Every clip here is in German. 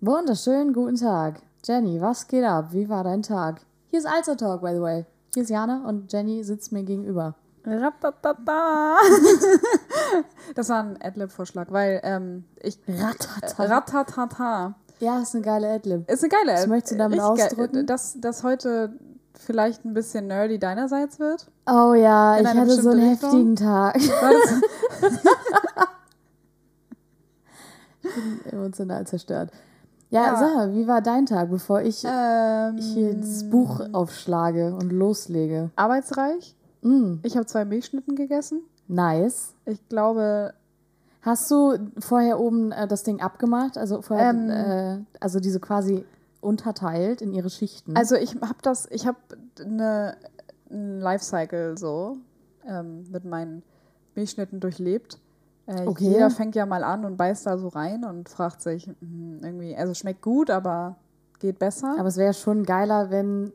Wunderschönen guten Tag. Jenny, was geht ab? Wie war dein Tag? Hier ist Also Talk, by the way. Hier ist Jana und Jenny sitzt mir gegenüber. Ratatata. Das war ein Adlib-Vorschlag, weil ähm, ich. Ratata. Ratatata. Ja, ist eine geile Adlib. Ist eine geile Was App. möchtest du damit Richtig geil. ausdrücken? Dass das heute vielleicht ein bisschen nerdy deinerseits wird. Oh ja, In ich hatte so einen Richtung? heftigen Tag. War das, Ich bin emotional zerstört. Ja, Ja. sag mal, wie war dein Tag, bevor ich ähm, hier das Buch aufschlage und loslege? arbeitsreich. Mm, Ich habe zwei Milchschnitten gegessen. nice. Ich glaube, Hast du vorher oben äh, das Ding abgemacht? Also vorher, Ähm. äh, also diese quasi unterteilt in ihre Schichten? also ich habe das, ich habe eine ein Lifecycle so ähm, mit meinen Milchschnitten durchlebt. Äh, Okay. Jeder fängt ja mal an und beißt da so rein und fragt sich hm, irgendwie, also schmeckt gut, aber geht besser. Aber es wäre schon geiler, wenn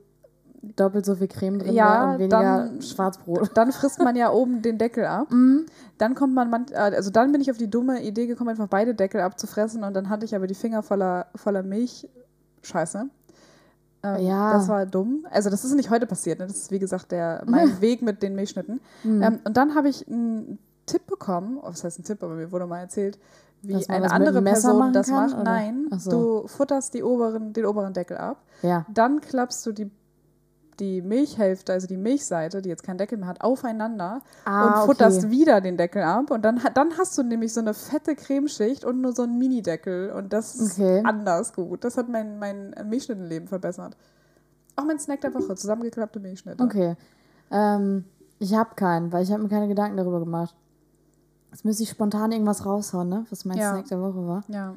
doppelt so viel Creme drin Ja, wäre und weniger dann- Schwarzbrot. dann frisst man ja oben den Deckel ab. Mhm. Dann kommt man, man, äh, also dann bin ich auf die dumme Idee gekommen, einfach beide Deckel abzufressen und dann hatte ich aber die Finger voller, voller Milch. Scheiße. Ähm, Ja. Das war dumm. Also das ist nicht heute passiert, ne? das ist wie gesagt der, mein Weg mit den Milchschnitten. Mhm. Ähm, und dann habe ich einen Tipp bekommen, oh, was heißt ein Tipp, aber mir wurde mal erzählt, wie Dass eine andere Person das kann, macht. oder? Nein, so. du futterst die oberen, den oberen Deckel ab. Ja. Dann klappst du die, die Milchhälfte, also die Milchseite, die jetzt keinen Deckel mehr hat, aufeinander Ah, und futterst okay. wieder den Deckel ab. Und dann, dann hast du nämlich so eine fette Cremeschicht und nur so einen Mini-Deckel. Und das ist Okay. anders gut. Das hat mein, mein Milchschnittenleben verbessert. Auch mein Snack der Woche, zusammengeklappte Milchschnitte. Okay. Ähm, ich habe keinen, weil ich habe mir keine Gedanken darüber gemacht. Jetzt müsste ich spontan irgendwas raushauen, ne? Was mein Ja. Snack der Woche war. Ja.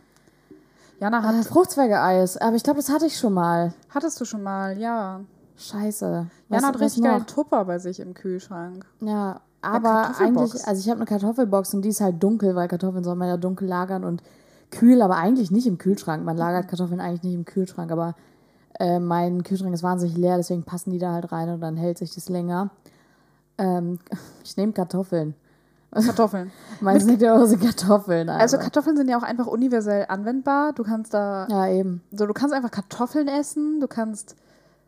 Jana hat, Äh, Fruchtzweigeeis, aber ich glaube, das hatte ich schon mal. hattest du schon mal, ja. Scheiße. Was, Jana hat richtig geilen Tupper bei sich im Kühlschrank. Ja, aber eigentlich, also ich habe eine Kartoffelbox und die ist halt dunkel, weil Kartoffeln soll man ja dunkel lagern und kühl, aber eigentlich nicht im Kühlschrank. Man lagert Kartoffeln eigentlich nicht im Kühlschrank, aber äh, mein Kühlschrank ist wahnsinnig leer, deswegen passen die da halt rein und dann hält sich das länger. Ähm, ich nehme Kartoffeln. Kartoffeln. Mein Snack der Woche sind Kartoffeln. Also aber. Kartoffeln sind ja auch einfach universell anwendbar. Du kannst da, ja, eben. so du kannst einfach Kartoffeln essen, du kannst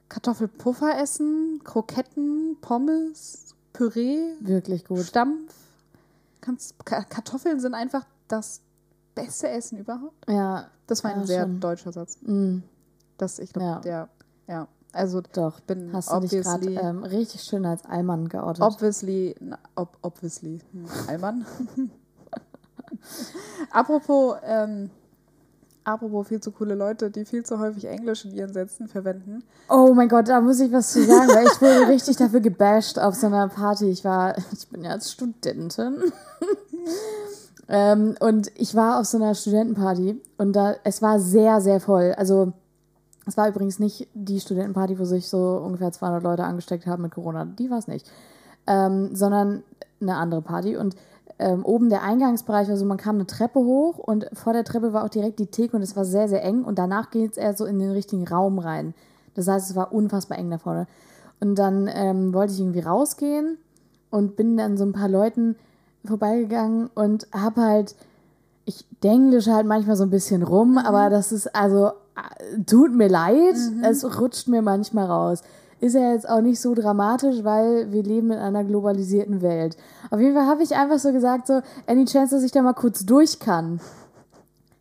Kartoffelpuffer essen, Kroketten, Pommes, Püree, Wirklich gut. Stampf. Kannst, Ka- Kartoffeln sind einfach das beste Essen überhaupt. Ja, Das war ein Ja, sehr schon. deutscher Satz. mm, Das, ich glaube, Ja. der, ja. Also doch. bin Hast du dich gerade ähm, richtig schön als Allmann geoutet. obviously, na, ob, obviously, hm, Allmann. apropos, ähm, apropos viel zu coole Leute, die viel zu häufig Englisch in ihren Sätzen verwenden. Oh mein Gott, da muss ich was zu sagen, weil ich wurde richtig dafür gebasht auf so einer Party. Ich war, ich bin ja als Studentin. ähm, und ich war auf so einer Studentenparty und da, es war sehr, sehr voll. Also, es war übrigens nicht die Studentenparty, wo sich so ungefähr 200 Leute angesteckt haben mit Corona. Die war es nicht. Ähm, sondern eine andere Party. Und ähm, oben der Eingangsbereich, also man kam eine Treppe hoch und vor der Treppe war auch direkt die Theke und es war sehr, sehr eng. Und danach geht es eher so in den richtigen Raum rein. Das heißt, es war unfassbar eng da vorne. Und dann ähm, wollte ich irgendwie rausgehen und bin dann so ein paar Leuten vorbeigegangen und habe halt, ich denglische halt manchmal so ein bisschen rum, aber das ist also, tut mir leid, es rutscht mir manchmal raus. Ist ja jetzt auch nicht so dramatisch, weil wir leben in einer globalisierten Welt. Auf jeden Fall habe ich einfach so gesagt, so, any chance, dass ich da mal kurz durch kann.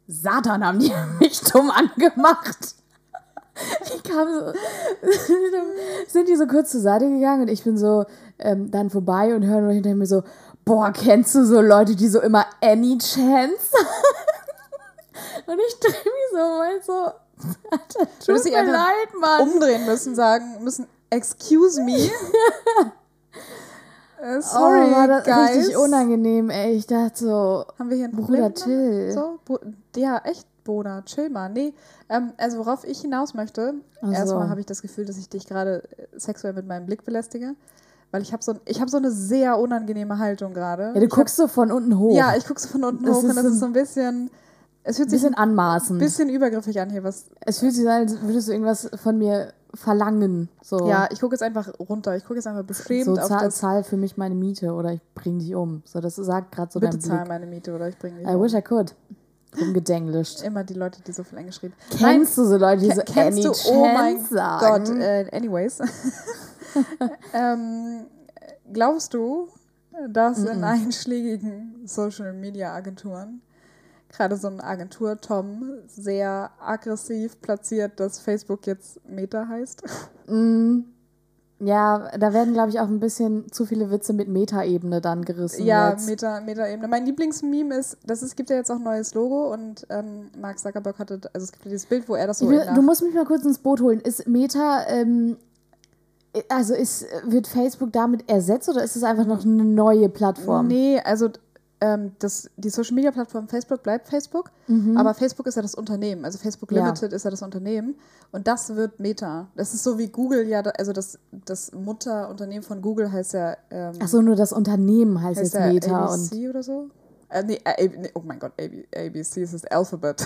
Satan haben die mich dumm angemacht. Ich kam so, sind die so kurz zur Seite gegangen und ich bin so ähm, dann vorbei und höre nur hinter mir so, boah, kennst du so Leute, die so immer any chance? und ich drehe mich so mal so, tut mir leid, Mann. Umdrehen müssen, sagen müssen, excuse me. Äh, sorry, oh, war das guys. richtig unangenehm, ey. Ich dachte so, Haben wir hier einen Bruder, Problem? chill. So, ja, echt, Bruder, chill mal. Nee, ähm, also worauf ich hinaus möchte, Ach so. erstmal habe ich das Gefühl, dass ich dich gerade äh, sexuell mit meinem Blick belästige, weil ich habe so, ein- ich hab so eine sehr unangenehme Haltung gerade. ja, du Ich guckst so von unten hoch. Hab, ja, ich gucke so von unten Das hoch und das ist ein so ein bisschen, es fühlt ein sich bisschen ein anmaßend. bisschen übergriffig an hier, was Es fühlt sich an, als würdest du irgendwas von mir verlangen. So, Ja, ich gucke jetzt einfach runter. Ich gucke jetzt einfach beschämt so auf zahl, das. zahl für mich meine Miete oder ich bring dich um. So, das sagt gerade so Bitte dein zahl Blick. meine Miete oder ich bringe dich. I um. wish I could. rumgedenglischt. Immer die Leute, die so viel Englisch reden. Kennst du so Leute, die so Ke- kennst du, oh mein sagen? Gott, äh, anyways. ähm, glaubst du, dass in einschlägigen Social Media Agenturen gerade so eine Agentur Tom sehr aggressiv platziert, dass Facebook jetzt Meta heißt? Mm, ja, da werden, glaube ich, auch ein bisschen zu viele Witze mit Meta-Ebene dann gerissen. Ja, jetzt. Meta, Meta-Ebene. Mein Lieblingsmeme ist, das ist, gibt ja jetzt auch ein neues Logo und ähm, Mark Zuckerberg hatte, also es gibt ja dieses Bild, wo er das so will, du musst mich mal kurz ins Boot holen. Ist Meta, ähm, also ist, wird Facebook damit ersetzt oder ist es einfach noch eine neue Plattform? Nee, also ähm, das, die Social Media Plattform Facebook bleibt Facebook, aber Facebook ist ja das Unternehmen. Also Facebook Mhm. Ja. Limited ist ja das Unternehmen und das wird Meta. Das ist so wie Google ja, also das, das Mutterunternehmen von Google heißt ja, ähm, Achso, nur das Unternehmen heißt, heißt jetzt ja Meta ABC und. oder so. Äh, nee, äh, nee, oh mein Gott, AB, ABC ist das Alphabet.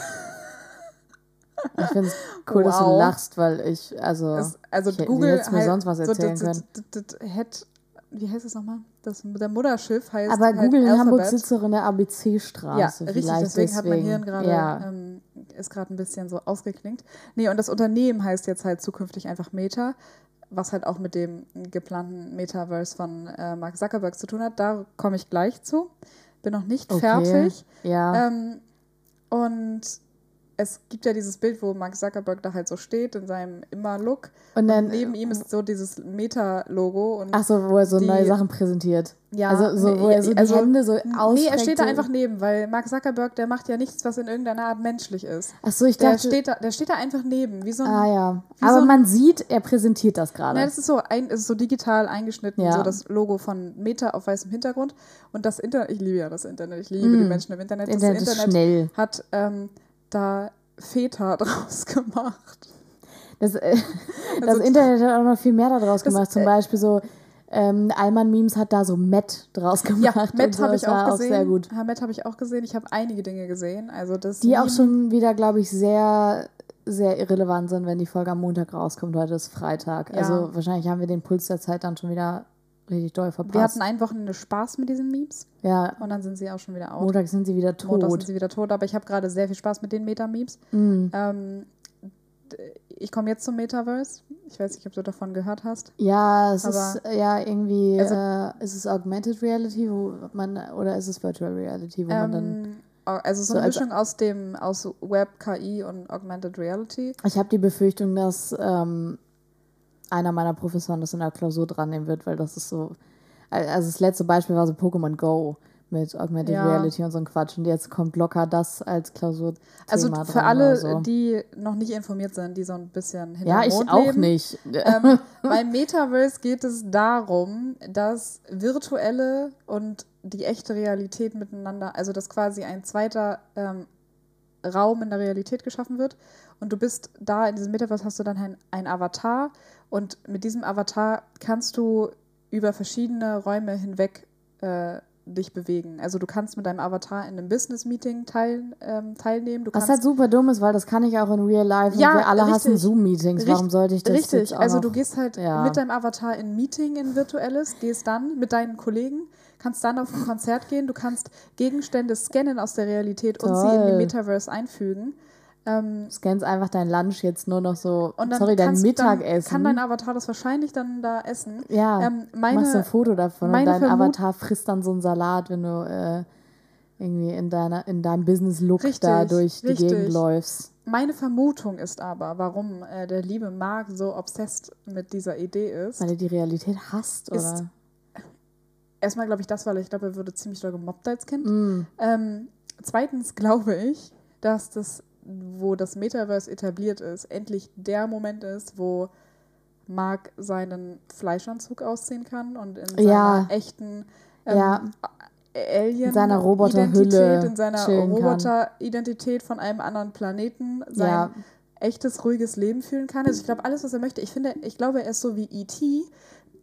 Ich finde es cool, dass du Wow. lachst, weil ich, also. Das, also ich, Google du hättest mir halt- sonst was so erzählen das- können. Head, wie heißt es nochmal? Das, der Mutterschiff heißt Aber halt Google in Hamburg Alphabet. sitzt doch in der ABC-Straße. Ja, vielleicht richtig, deswegen, hat mein deswegen. Hirn gerade, Ja. ähm, ist gerade ein bisschen so ausgeklingt. Nee, und das Unternehmen heißt jetzt halt zukünftig einfach Meta, was halt auch mit dem geplanten Metaverse von äh, Mark Zuckerberg zu tun hat. Da komme ich gleich zu. Bin noch nicht Okay. fertig. Ja. Ähm, und es gibt ja dieses Bild, wo Mark Zuckerberg da halt so steht in seinem Immer-Look. und dann. Neben ihm ist so dieses Meta-Logo. und Achso, wo er so die- neue Sachen präsentiert. Ja, also so, wo nee, er so die also- Hände so Nee, ausstreckt. er steht da einfach neben, weil Mark Zuckerberg, der macht ja nichts, was in irgendeiner Art menschlich ist. Achso, ich Der dachte. steht, da, der steht da einfach neben, wie so ein. ah ja. Aber so ein- man sieht, er präsentiert das gerade. Nein, das ist so, ein, es ist so digital eingeschnitten, Ja. so das Logo von Meta auf weißem Hintergrund. Und das Internet, ich liebe ja das Internet, ich liebe die Menschen im Internet. Mm. Internet das ist schnell. hat ähm, da Väter draus gemacht. Das, äh, das Also- Internet hat auch noch viel mehr daraus Das, gemacht. Zum äh, Beispiel so, ähm, Allmann-Memes hat da so Matt draus gemacht. Ja, Matt so. habe Das ich auch gesehen. sehr gut. Ja, Matt habe ich auch gesehen. Ich habe einige Dinge gesehen. Also das Die auch Meme- schon wieder, glaube ich, sehr, sehr irrelevant sind, wenn die Folge am Montag rauskommt. Heute ist Freitag. Ja. Also wahrscheinlich haben wir den Puls der Zeit dann schon wieder richtig doll verpasst. Wir hatten ein Wochenende Spaß mit diesen Memes ja, und dann sind sie auch schon wieder out. Montag sind sie wieder Montag sind tot. sie wieder tot, aber ich habe gerade sehr viel Spaß mit den Meta-Memes. Mm. Ähm, ich komme jetzt zum Metaverse. Ich weiß nicht, ob du davon gehört hast. Ja, es ist ja irgendwie, Also- äh, ist es Augmented Reality, wo man, oder ist es Virtual Reality, wo man dann. Ähm, also so so eine als- Mischung aus dem aus Web, KI und Augmented Reality. Ich habe die Befürchtung, dass ähm, einer meiner Professoren das in der Klausur dran nehmen wird, weil das ist so. Also das letzte Beispiel war so Pokémon Go mit Augmented Ja. Reality und so ein Quatsch. Und jetzt kommt locker das als Klausur. Also für alle, so. die noch nicht informiert sind, die so ein bisschen hinter Ja, ich Mond auch leben. nicht. Ähm, beim Metaverse geht es darum, dass virtuelle und die echte Realität miteinander, also dass quasi ein zweiter ähm, Raum in der Realität geschaffen wird. Und du bist da in diesem Metaverse hast du dann ein, ein Avatar und mit diesem Avatar kannst du über verschiedene Räume hinweg äh, dich bewegen. Also du kannst mit deinem Avatar in einem Business-Meeting teil, ähm, teilnehmen. Du Was halt super dumm ist, weil das kann ich auch in Real Life Ja, und wir alle hassen richtig. Zoom-Meetings. Warum sollte ich das Richtig, also du gehst halt Ja. mit deinem Avatar in ein Meeting, in virtuelles, gehst dann mit deinen Kollegen, kannst dann auf ein Konzert gehen, du kannst Gegenstände scannen aus der Realität und sie in Toll. den Metaverse einfügen. Ähm, scannst einfach dein Lunch jetzt nur noch so, und dann sorry, dein kannst, Mittagessen. Kann dein Avatar das wahrscheinlich dann da essen. ja, ähm, meine- machst ein Foto davon und dein Vermut- Avatar frisst dann so einen Salat, wenn du äh, irgendwie in, deiner, in deinem Business-Look da durch die richtig. Gegend läufst. Meine Vermutung ist aber, warum äh, der liebe Mark so obsessed mit dieser Idee ist. Weil du die Realität hasst, oder? Erstmal glaube ich das, weil ich glaube, er würde ziemlich doll gemobbt als Kind. Mm. Ähm, zweitens glaube ich, dass das, wo das Metaverse etabliert ist, endlich der Moment ist, wo Mark seinen Fleischanzug ausziehen kann und in seiner Ja. echten ähm, Ja. Alien In seiner Roboterhülle Identität, in seiner. Roboteridentität von einem anderen Planeten sein Ja. echtes ruhiges Leben fühlen kann. Also ich glaube alles, was er möchte. Ich finde, ich glaube, er ist so wie E.T.,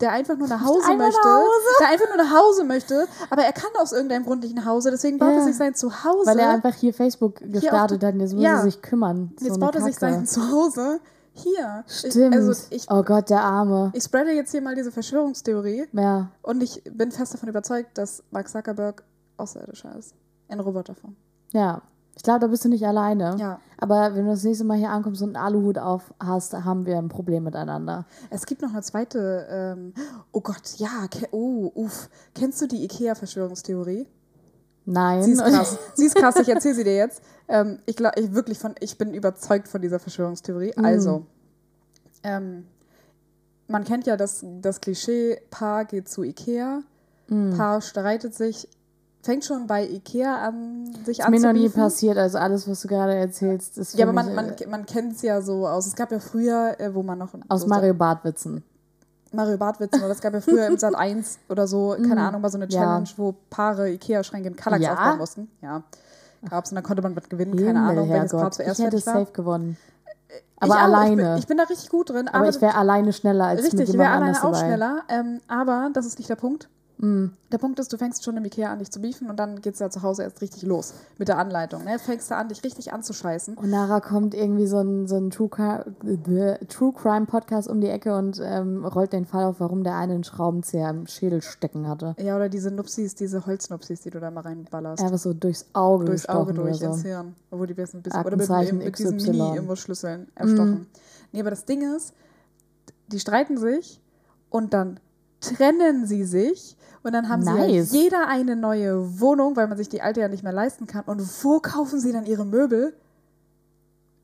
der einfach nur nach Hause Einfach nach möchte, Hause. der einfach nur nach Hause möchte, aber er kann aus irgendeinem Grund nicht nach Hause, deswegen baut Ja. er sich sein Zuhause. Weil er einfach hier Facebook gestartet hat und jetzt muss Ja. er sich kümmern. jetzt so baut er sich sein Zuhause hier. Stimmt. Ich, also ich, oh Gott, der Arme. ich spreade jetzt hier mal diese Verschwörungstheorie Ja. und ich bin fest davon überzeugt, dass Mark Zuckerberg Außerirdischer ist. In Roboterform. Ja. Ich glaube, da bist du nicht alleine. Ja. Aber wenn du das nächste Mal hier ankommst und einen Aluhut auf hast, haben wir ein Problem miteinander. Es gibt noch eine zweite, ähm, oh Gott, ja, oh, uff. Kennst du die IKEA-Verschwörungstheorie? Nein. Sie ist krass. Sie ist krass, ich erzähle sie dir jetzt. Ähm, ich glaube, ich wirklich von, ich bin überzeugt von dieser Verschwörungstheorie. Also, ähm, man kennt ja das, das Klischee, Paar geht zu Ikea, Paar streitet sich, fängt schon bei Ikea an, sich ist mir noch nie passiert, also alles, was du gerade erzählst, ist Ja, aber man, man, äh, man kennt es ja so aus. Es gab ja früher, äh, wo man noch. aus so Mario Bart-Witzen. Mario Bartwitzen, oder es gab ja früher im Sat 1 oder so, keine Ahnung, mal so eine Mhm. Ja. Challenge, wo Paare Ikea-Schränke in Kallax Ja? aufbauen mussten. Ja. Gab's und dann konnte man was gewinnen, keine Ahnung, welches Paar zuerst Ich hätte war. safe gewonnen. Ich Aber auch, alleine. Ich bin, ich bin da richtig gut drin. aber ich wäre alleine schneller als Richtig, ich wäre alleine auch dabei. schneller. Ähm, aber das ist nicht der Punkt. Mm. Der Punkt ist, du fängst schon im Ikea an, dich zu beefen und dann geht's ja zu Hause erst richtig los mit der Anleitung. Ne? Fängst du an, dich richtig anzuscheißen. Und nachher kommt irgendwie so ein, so ein True, Cri- äh, True Crime Podcast um die Ecke und ähm, rollt den Fall auf, warum der eine einen Schraubenzieher im Schädel stecken hatte. Ja, oder diese Nupsis, diese Holznupsis, die du da mal reinballerst. Einfach so durchs Auge durchs Auge durch, oder ins so. Hirn. Obwohl die ein bisschen. Oder mit, Aktenzeichen mit diesen. Mini-Imbusschlüsseln erstochen. Mhm. Nee, aber das Ding ist, die streiten sich und dann trennen sie sich und dann haben Nice. sie ja jeder eine neue Wohnung, weil man sich die alte ja nicht mehr leisten kann. Und wo kaufen sie dann ihre Möbel?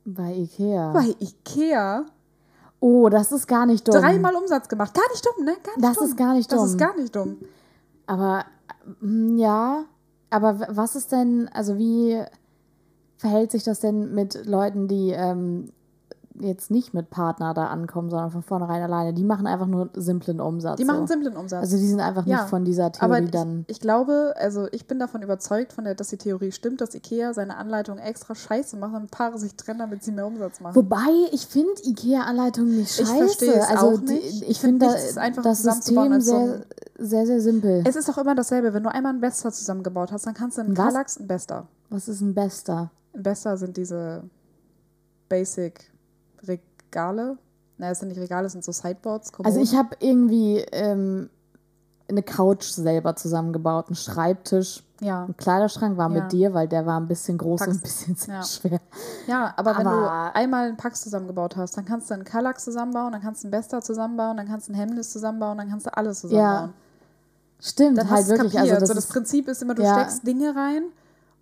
Bei Ikea. Bei Ikea. oh, das ist gar nicht dumm. Dreimal Umsatz gemacht. Gar nicht dumm, ne? Gar nicht Das dumm. ist gar nicht Das dumm. ist gar nicht dumm. Aber mm, ja, aber was ist denn, also wie verhält sich das denn mit Leuten, die ähm, jetzt nicht mit Partner da ankommen, sondern von vornherein alleine? Die machen einfach nur simplen Umsatz. Die machen so. simplen Umsatz. Also die sind einfach Ja, nicht von dieser Aber Theorie ich, dann. ich glaube, also ich bin davon überzeugt, von der, dass die Theorie stimmt, dass Ikea seine Anleitung extra scheiße macht, damit Paare sich trennen, damit sie mehr Umsatz machen. Wobei, ich finde IKEA-Anleitungen nicht Ich scheiße. verstehe es also auch die- nicht. ich, Ich find finde da, nichts ist einfacher das System sehr, sehr, sehr simpel. Es ist doch immer dasselbe. Wenn du einmal einen Bester zusammengebaut hast, dann kannst du einen Was? Kallax einen Bester. Was ist ein Bester? Ein Bester sind diese Basic-Regale. Naja, es sind nicht Regale, es sind so Sideboards. Also Kommoden. ich habe irgendwie ähm, eine Couch selber zusammengebaut, einen Schreibtisch, Ja. ein Kleiderschrank war Ja. mit dir, weil der war ein bisschen groß Packst- und ein bisschen sehr ja. schwer. ja, aber, wenn du Aber- einmal einen Pax zusammengebaut hast, dann kannst du einen Kallax zusammenbauen, dann kannst du einen Bester zusammenbauen, dann kannst du ein Hemnis zusammenbauen, dann kannst du alles zusammenbauen. Stimmt, Dann halt hast wirklich. kapiert. Also das so, das Prinzip ist immer, du Ja. steckst Dinge rein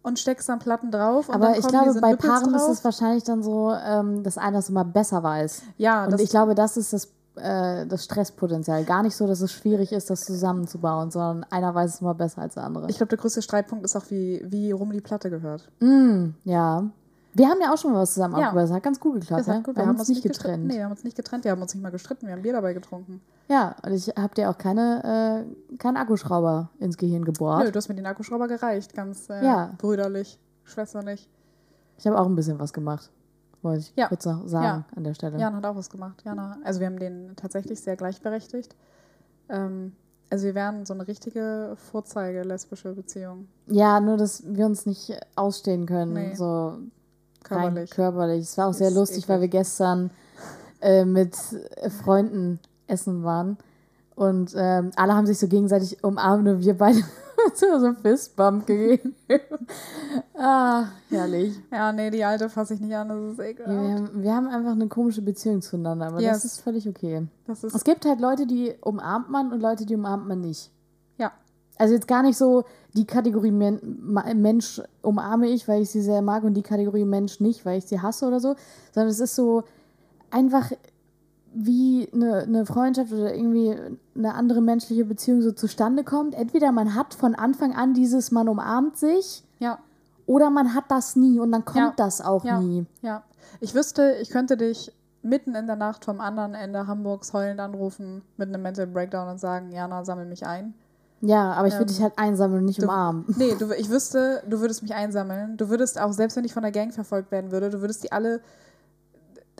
und steckst dann Platten drauf. Und aber ich glaube, bei Nippels Paaren ist drauf. es wahrscheinlich dann so, ähm, dass einer es immer besser weiß. Ja, Und ich glaube, das ist das, äh, das Stresspotenzial. Gar nicht so, dass es schwierig ist, das zusammenzubauen, sondern einer weiß es immer besser als der andere. ich glaube, der größte Streitpunkt ist auch, wie, wie rum die Platte gehört. Mm, ja. Wir haben ja auch schon mal was zusammen Ja. aufgebaut. Das hat ganz gut geklappt. Ne? gut, wir, haben uns nicht getrennt. Nee, wir haben uns nicht getrennt. Wir haben uns nicht mal gestritten. Wir haben Bier dabei getrunken. Ja, und ich habe dir auch keine, äh, keinen Akkuschrauber ins Gehirn gebohrt. Nö, du hast mir den Akkuschrauber gereicht. Ganz äh, Ja. brüderlich, schwesterlich. Ich habe auch ein bisschen was gemacht. Wollte ich Ja. kurz noch sagen Ja. an der Stelle. Jana hat auch was gemacht. Jana, also wir haben den tatsächlich sehr gleichberechtigt. Ähm, also wir wären so eine richtige Vorzeige-lesbische Beziehung. Ja, nur, dass wir uns nicht ausstehen können. Nee. So Körperlich. körperlich. Es war auch sehr Ist lustig, weil wir gestern äh, mit äh, Freunden essen waren. Und ähm, alle haben sich so gegenseitig umarmt und wir beide so einen Fistbump gegeben. ah, herrlich. Ja, nee, die alte fasse ich nicht an. Das ist Ja, ekelhaft. wir, haben, wir haben einfach eine komische Beziehung zueinander, aber Yes. das ist völlig okay. Das ist, Es gibt halt Leute, die umarmt man und Leute, die umarmt man nicht. Also jetzt gar nicht so die Kategorie Men Mensch umarme ich, weil ich sie sehr mag und die Kategorie Mensch nicht, weil ich sie hasse oder so, sondern es ist so einfach wie eine, eine Freundschaft oder irgendwie eine andere menschliche Beziehung so zustande kommt. Entweder man hat von Anfang an dieses, man umarmt sich Ja, oder man hat das nie und dann kommt Ja. das auch Ja. nie. ja. Ich wüsste, ich könnte dich mitten in der Nacht vom anderen Ende Hamburgs heulend anrufen mit einem Mental Breakdown und sagen, Jana, sammel mich ein. Ja, aber ich würde Ähm, dich halt einsammeln und nicht du- umarmen. Nee, du, ich wüsste, du würdest mich einsammeln. Du würdest auch, selbst wenn ich von der Gang verfolgt werden würde, du würdest die alle,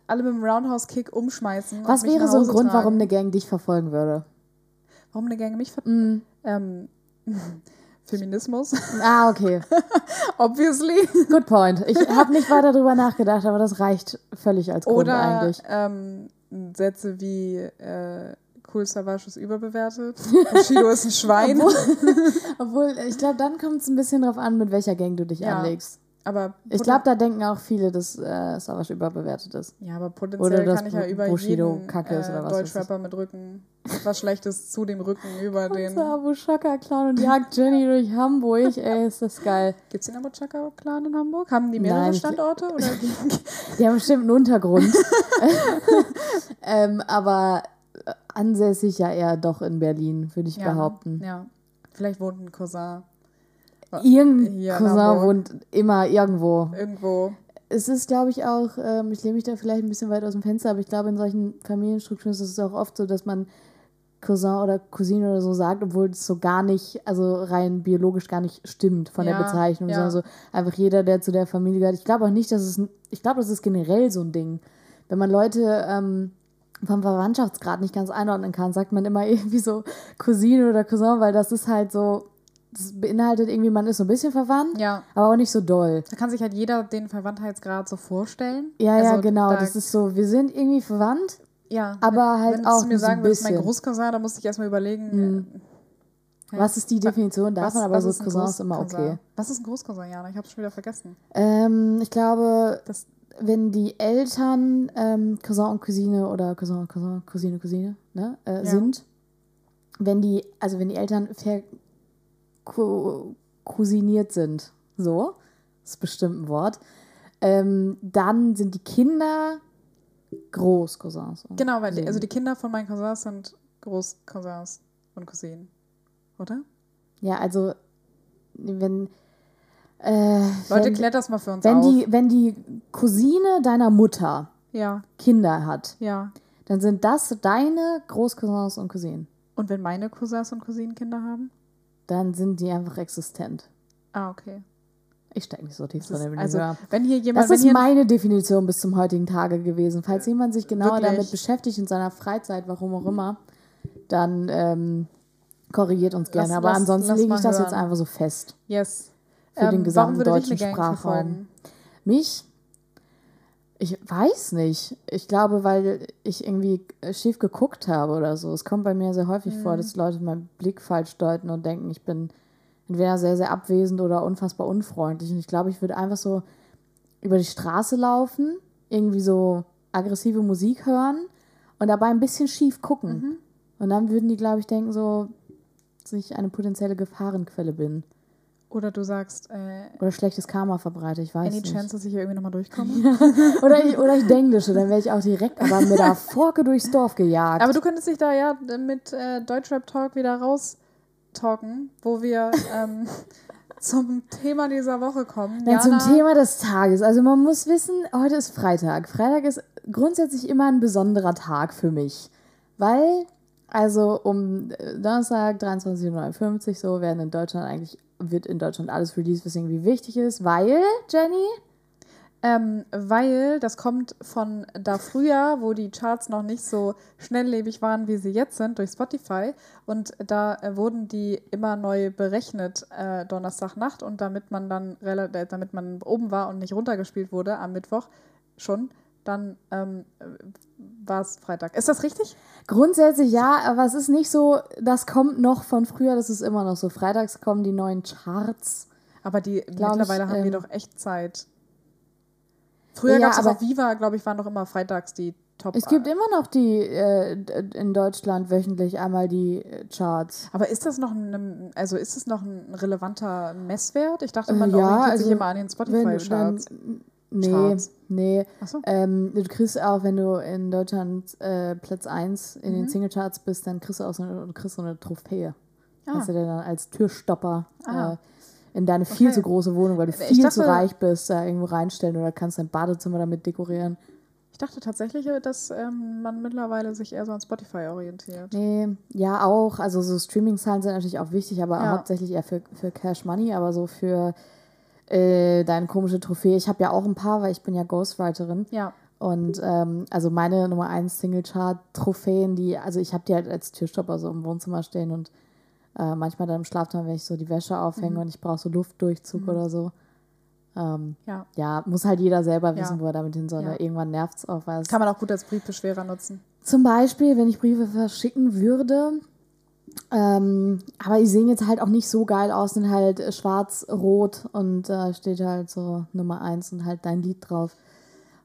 alle mit dem Roundhouse-Kick umschmeißen. Was wäre so ein Grund, tragen. warum eine Gang dich verfolgen würde? Warum eine Gang mich ver Mm. ähm, Feminismus, Ah, okay. obviously. Good point. Ich habe nicht weiter drüber nachgedacht, aber das reicht völlig als Grund Oder eigentlich. ähm, Sätze wie äh, Cool Savage ist überbewertet, Bushido ist ein Schwein. Obwohl, ich glaube, dann kommt es ein bisschen drauf an, mit welcher Gang du dich Ja. anlegst. Aber Ich glaube, da denken auch viele, dass äh, Savage überbewertet ist. Ja, aber Oder potenziell dass kann ich ja über Bushido jeden Kacke ist äh, oder was. Deutschrapper mit Rücken was Schlechtes zu dem Rücken über den. Der Abu Shaka Clown und jagt Jenny durch Hamburg. Ey, ist das geil. Gibt es den Abachaka-Clan in Hamburg? Haben die mehrere Nein, Standorte? Oder? Die haben bestimmt einen Untergrund. ähm, aber ansässig ja eher doch in Berlin, würde ich ja, behaupten. Ja. Vielleicht wohnt ein Cousin Irgendein Cousin wohnt immer irgendwo. irgendwo. Es ist, glaube ich, auch, ähm, ich lehne mich da vielleicht ein bisschen weit aus dem Fenster, aber ich glaube, in solchen Familienstrukturen ist es auch oft so, dass man Cousin oder Cousine oder so sagt, obwohl es so gar nicht, also rein biologisch gar nicht stimmt von Ja, der Bezeichnung, ja. sondern so einfach jeder, der zu der Familie gehört. Ich glaube auch nicht, dass es, ein- ich glaube, das ist generell so ein Ding. Wenn man Leute ähm, vom Verwandtschaftsgrad nicht ganz einordnen kann, sagt man immer irgendwie so Cousine oder Cousin, weil das ist halt so, das beinhaltet irgendwie, man ist so ein bisschen verwandt, Ja. aber auch nicht so doll. Da kann sich halt jeder den Verwandtheitsgrad so vorstellen. Ja, ja, Also genau. Da, Das ist so, wir sind irgendwie verwandt, ja, aber halt wenn auch du mir so sagen willst, mein. Großcousin, da musste ich erstmal überlegen. äh, Was ist die Definition davon? Aber so ist Cousin ist immer okay. Was ist ein Großcousin, Jana? Ich habe schon wieder vergessen. Ähm, ich glaube, Das, wenn die Eltern ähm, Cousin und Cousine oder Cousin und Cousin, Cousine, Cousine ne, äh, Ja. sind, wenn die, also wenn die Eltern vercousiniert sind, so, das ist bestimmt ein Wort, ähm, dann sind die Kinder Großcousins. genau, weil die, also die Kinder von meinen Cousins sind Großcousins und Cousinen. Oder? Ja, also wenn äh, Leute, wenn, klärt das mal für uns wenn auf. die wenn die Cousine deiner Mutter ja, Kinder hat, ja. dann sind das deine Großcousins und Cousinen. Und wenn meine Cousins und Cousinen Kinder haben? Dann sind die einfach existent. Ah, okay. Ich stecke nicht so tief drin. in also, wenn hier jemand. das wenn ist meine Definition bis zum heutigen Tage gewesen. Falls jemand sich genauer Wirklich? damit beschäftigt in seiner Freizeit, warum auch immer, dann ähm, korrigiert uns gerne. Lass- Aber lass- ansonsten lege ich das jetzt einfach so fest. yes. Für den Ähm, gesamten würde dich deutschen Sprachraum. Mich? Ich weiß nicht. Ich glaube, weil ich irgendwie äh, schief geguckt habe oder so. Es kommt bei mir sehr häufig Mhm. vor, dass Leute meinen Blick falsch deuten und denken, ich bin entweder sehr, sehr abwesend oder unfassbar unfreundlich. Und ich glaube, ich würde einfach so über die Straße laufen, irgendwie so aggressive Musik hören und dabei ein bisschen schief gucken. Mhm. Und dann würden die, glaube ich, denken so, dass ich eine potenzielle Gefahrenquelle bin. Oder du sagst, äh, Oder schlechtes Karma verbreite, ich weiß any nicht. chance, dass ich hier irgendwie nochmal durchkomme? Oder ich, oder ich Denglische, dann wäre ich auch direkt aber mit der Forke durchs Dorf gejagt. Aber du könntest dich da ja mit äh, Deutschrap Talk wieder raustalken, wo wir ähm, zum Thema dieser Woche kommen. Dann zum Thema des Tages. Also man muss wissen, heute ist Freitag. Freitag ist grundsätzlich immer ein besonderer Tag für mich. Weil, also um äh, Donnerstag 23.59 Uhr so werden in Deutschland eigentlich, wird in Deutschland alles released, was irgendwie wichtig ist. Weil, Jenny, Ähm, weil das kommt von da früher, wo die Charts noch nicht so schnelllebig waren, wie sie jetzt sind, durch Spotify. Und da äh, wurden die immer neu berechnet, äh, Donnerstagnacht. Und damit man dann äh, damit man oben war und nicht runtergespielt wurde am Mittwoch schon, dann ähm, war es Freitag. Ist das richtig? grundsätzlich ja, aber es ist nicht so, das kommt noch von früher, das ist immer noch so. Freitags kommen die neuen Charts. Aber die Glaub mittlerweile ich, haben die ähm, doch echt Zeit. Früher Ja, gab es aber- Viva, glaube ich, waren doch immer freitags die Top. Es gibt immer noch die äh, in Deutschland wöchentlich einmal die äh, Charts. Aber ist das noch ein, also ist das noch ein relevanter Messwert? Ich dachte, Äh, man ja, orientiert sich also, immer an den Spotify-Charts. Nee, Charts. nee. Achso. Ähm, du kriegst auch, wenn du in Deutschland äh, Platz 1 in Mhm. den Singlecharts bist, dann kriegst du auch so eine, kriegst so eine Trophäe. Ah. Kannst du dir dann als Türstopper Ah. äh, in deine viel Okay. zu große Wohnung, weil du Ich viel zu dachte- reich bist, da irgendwo reinstellen oder kannst dein Badezimmer damit dekorieren. Ich dachte tatsächlich, dass ähm, man mittlerweile sich eher so an Spotify orientiert. Nee, ja auch. Also so Streaming-Zahlen sind natürlich auch wichtig, aber Ja. hauptsächlich eher für, für Cash Money, aber so für äh, deine komische Trophäe. Ich habe ja auch ein paar, weil ich bin ja Ghostwriterin. Ja. Und ähm, also meine Nummer 1 Single-Chart-Trophäen, die, also ich habe die halt als Türstopper so im Wohnzimmer stehen und äh, manchmal dann im Schlafzimmer, wenn ich so die Wäsche aufhänge und ich brauche so Luftdurchzug oder so. Ähm, Ja. ja, muss halt jeder selber Ja. wissen, wo er damit hin soll. Ja. ne? Irgendwann nervt es auch, es Kann man auch gut als Briefbeschwerer nutzen. zum Beispiel, wenn ich Briefe verschicken würde, Ähm, aber die sehen jetzt halt auch nicht so geil aus, sind halt äh, schwarz-rot und äh, steht halt so Nummer 1 und halt dein Lied drauf.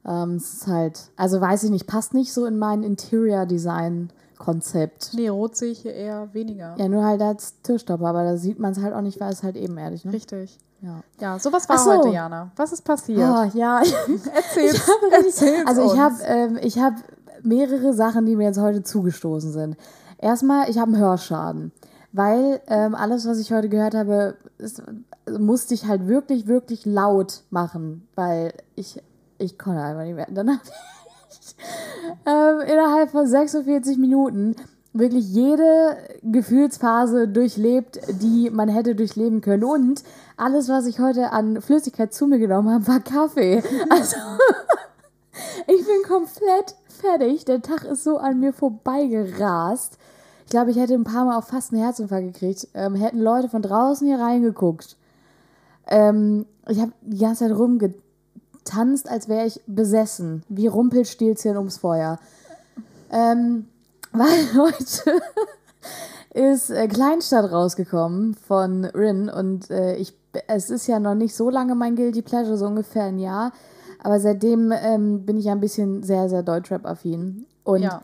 Ähm, es ist halt, also weiß ich nicht, passt nicht so in mein Interior-Design-Konzept. Nee, rot sehe ich hier eher weniger. Ja, nur halt als Türstopper, aber da sieht man es halt auch nicht, weil es halt ebenerdig, ne? Richtig. Ja. Ja, sowas war so. heute, Jana. Was ist passiert? Oh, ja, Erzähl's, Ich richtig- erzähl's also ich habe ähm, ich hab mehrere Sachen, die mir jetzt heute zugestoßen sind. Erstmal, ich habe einen Hörschaden, weil ähm, alles, was ich heute gehört habe, ist, musste ich halt wirklich, wirklich laut machen, weil ich, ich konnte einfach nicht mehr. Dann habe ich ähm, innerhalb von 46 Minuten wirklich jede Gefühlsphase durchlebt, die man hätte durchleben können. Und alles, was ich heute an Flüssigkeit zu mir genommen habe, war Kaffee. Also ich bin komplett fertig. Der Tag ist so an mir vorbeigerast. Ich glaube, ich hätte ein paar Mal auch fast einen Herzinfarkt gekriegt. Ähm, hätten Leute von draußen hier reingeguckt. Ähm, ich habe die ganze Zeit rumgetanzt, als wäre ich besessen. Wie Rumpelstilzchen ums Feuer. Ähm, weil heute ist äh, Kleinstadt rausgekommen von Rin und äh, ich, es ist ja noch nicht so lange mein Guilty Pleasure, so ungefähr ein Jahr. Aber seitdem ähm, bin ich ja ein bisschen sehr, sehr Deutschrap-affin. Und ja.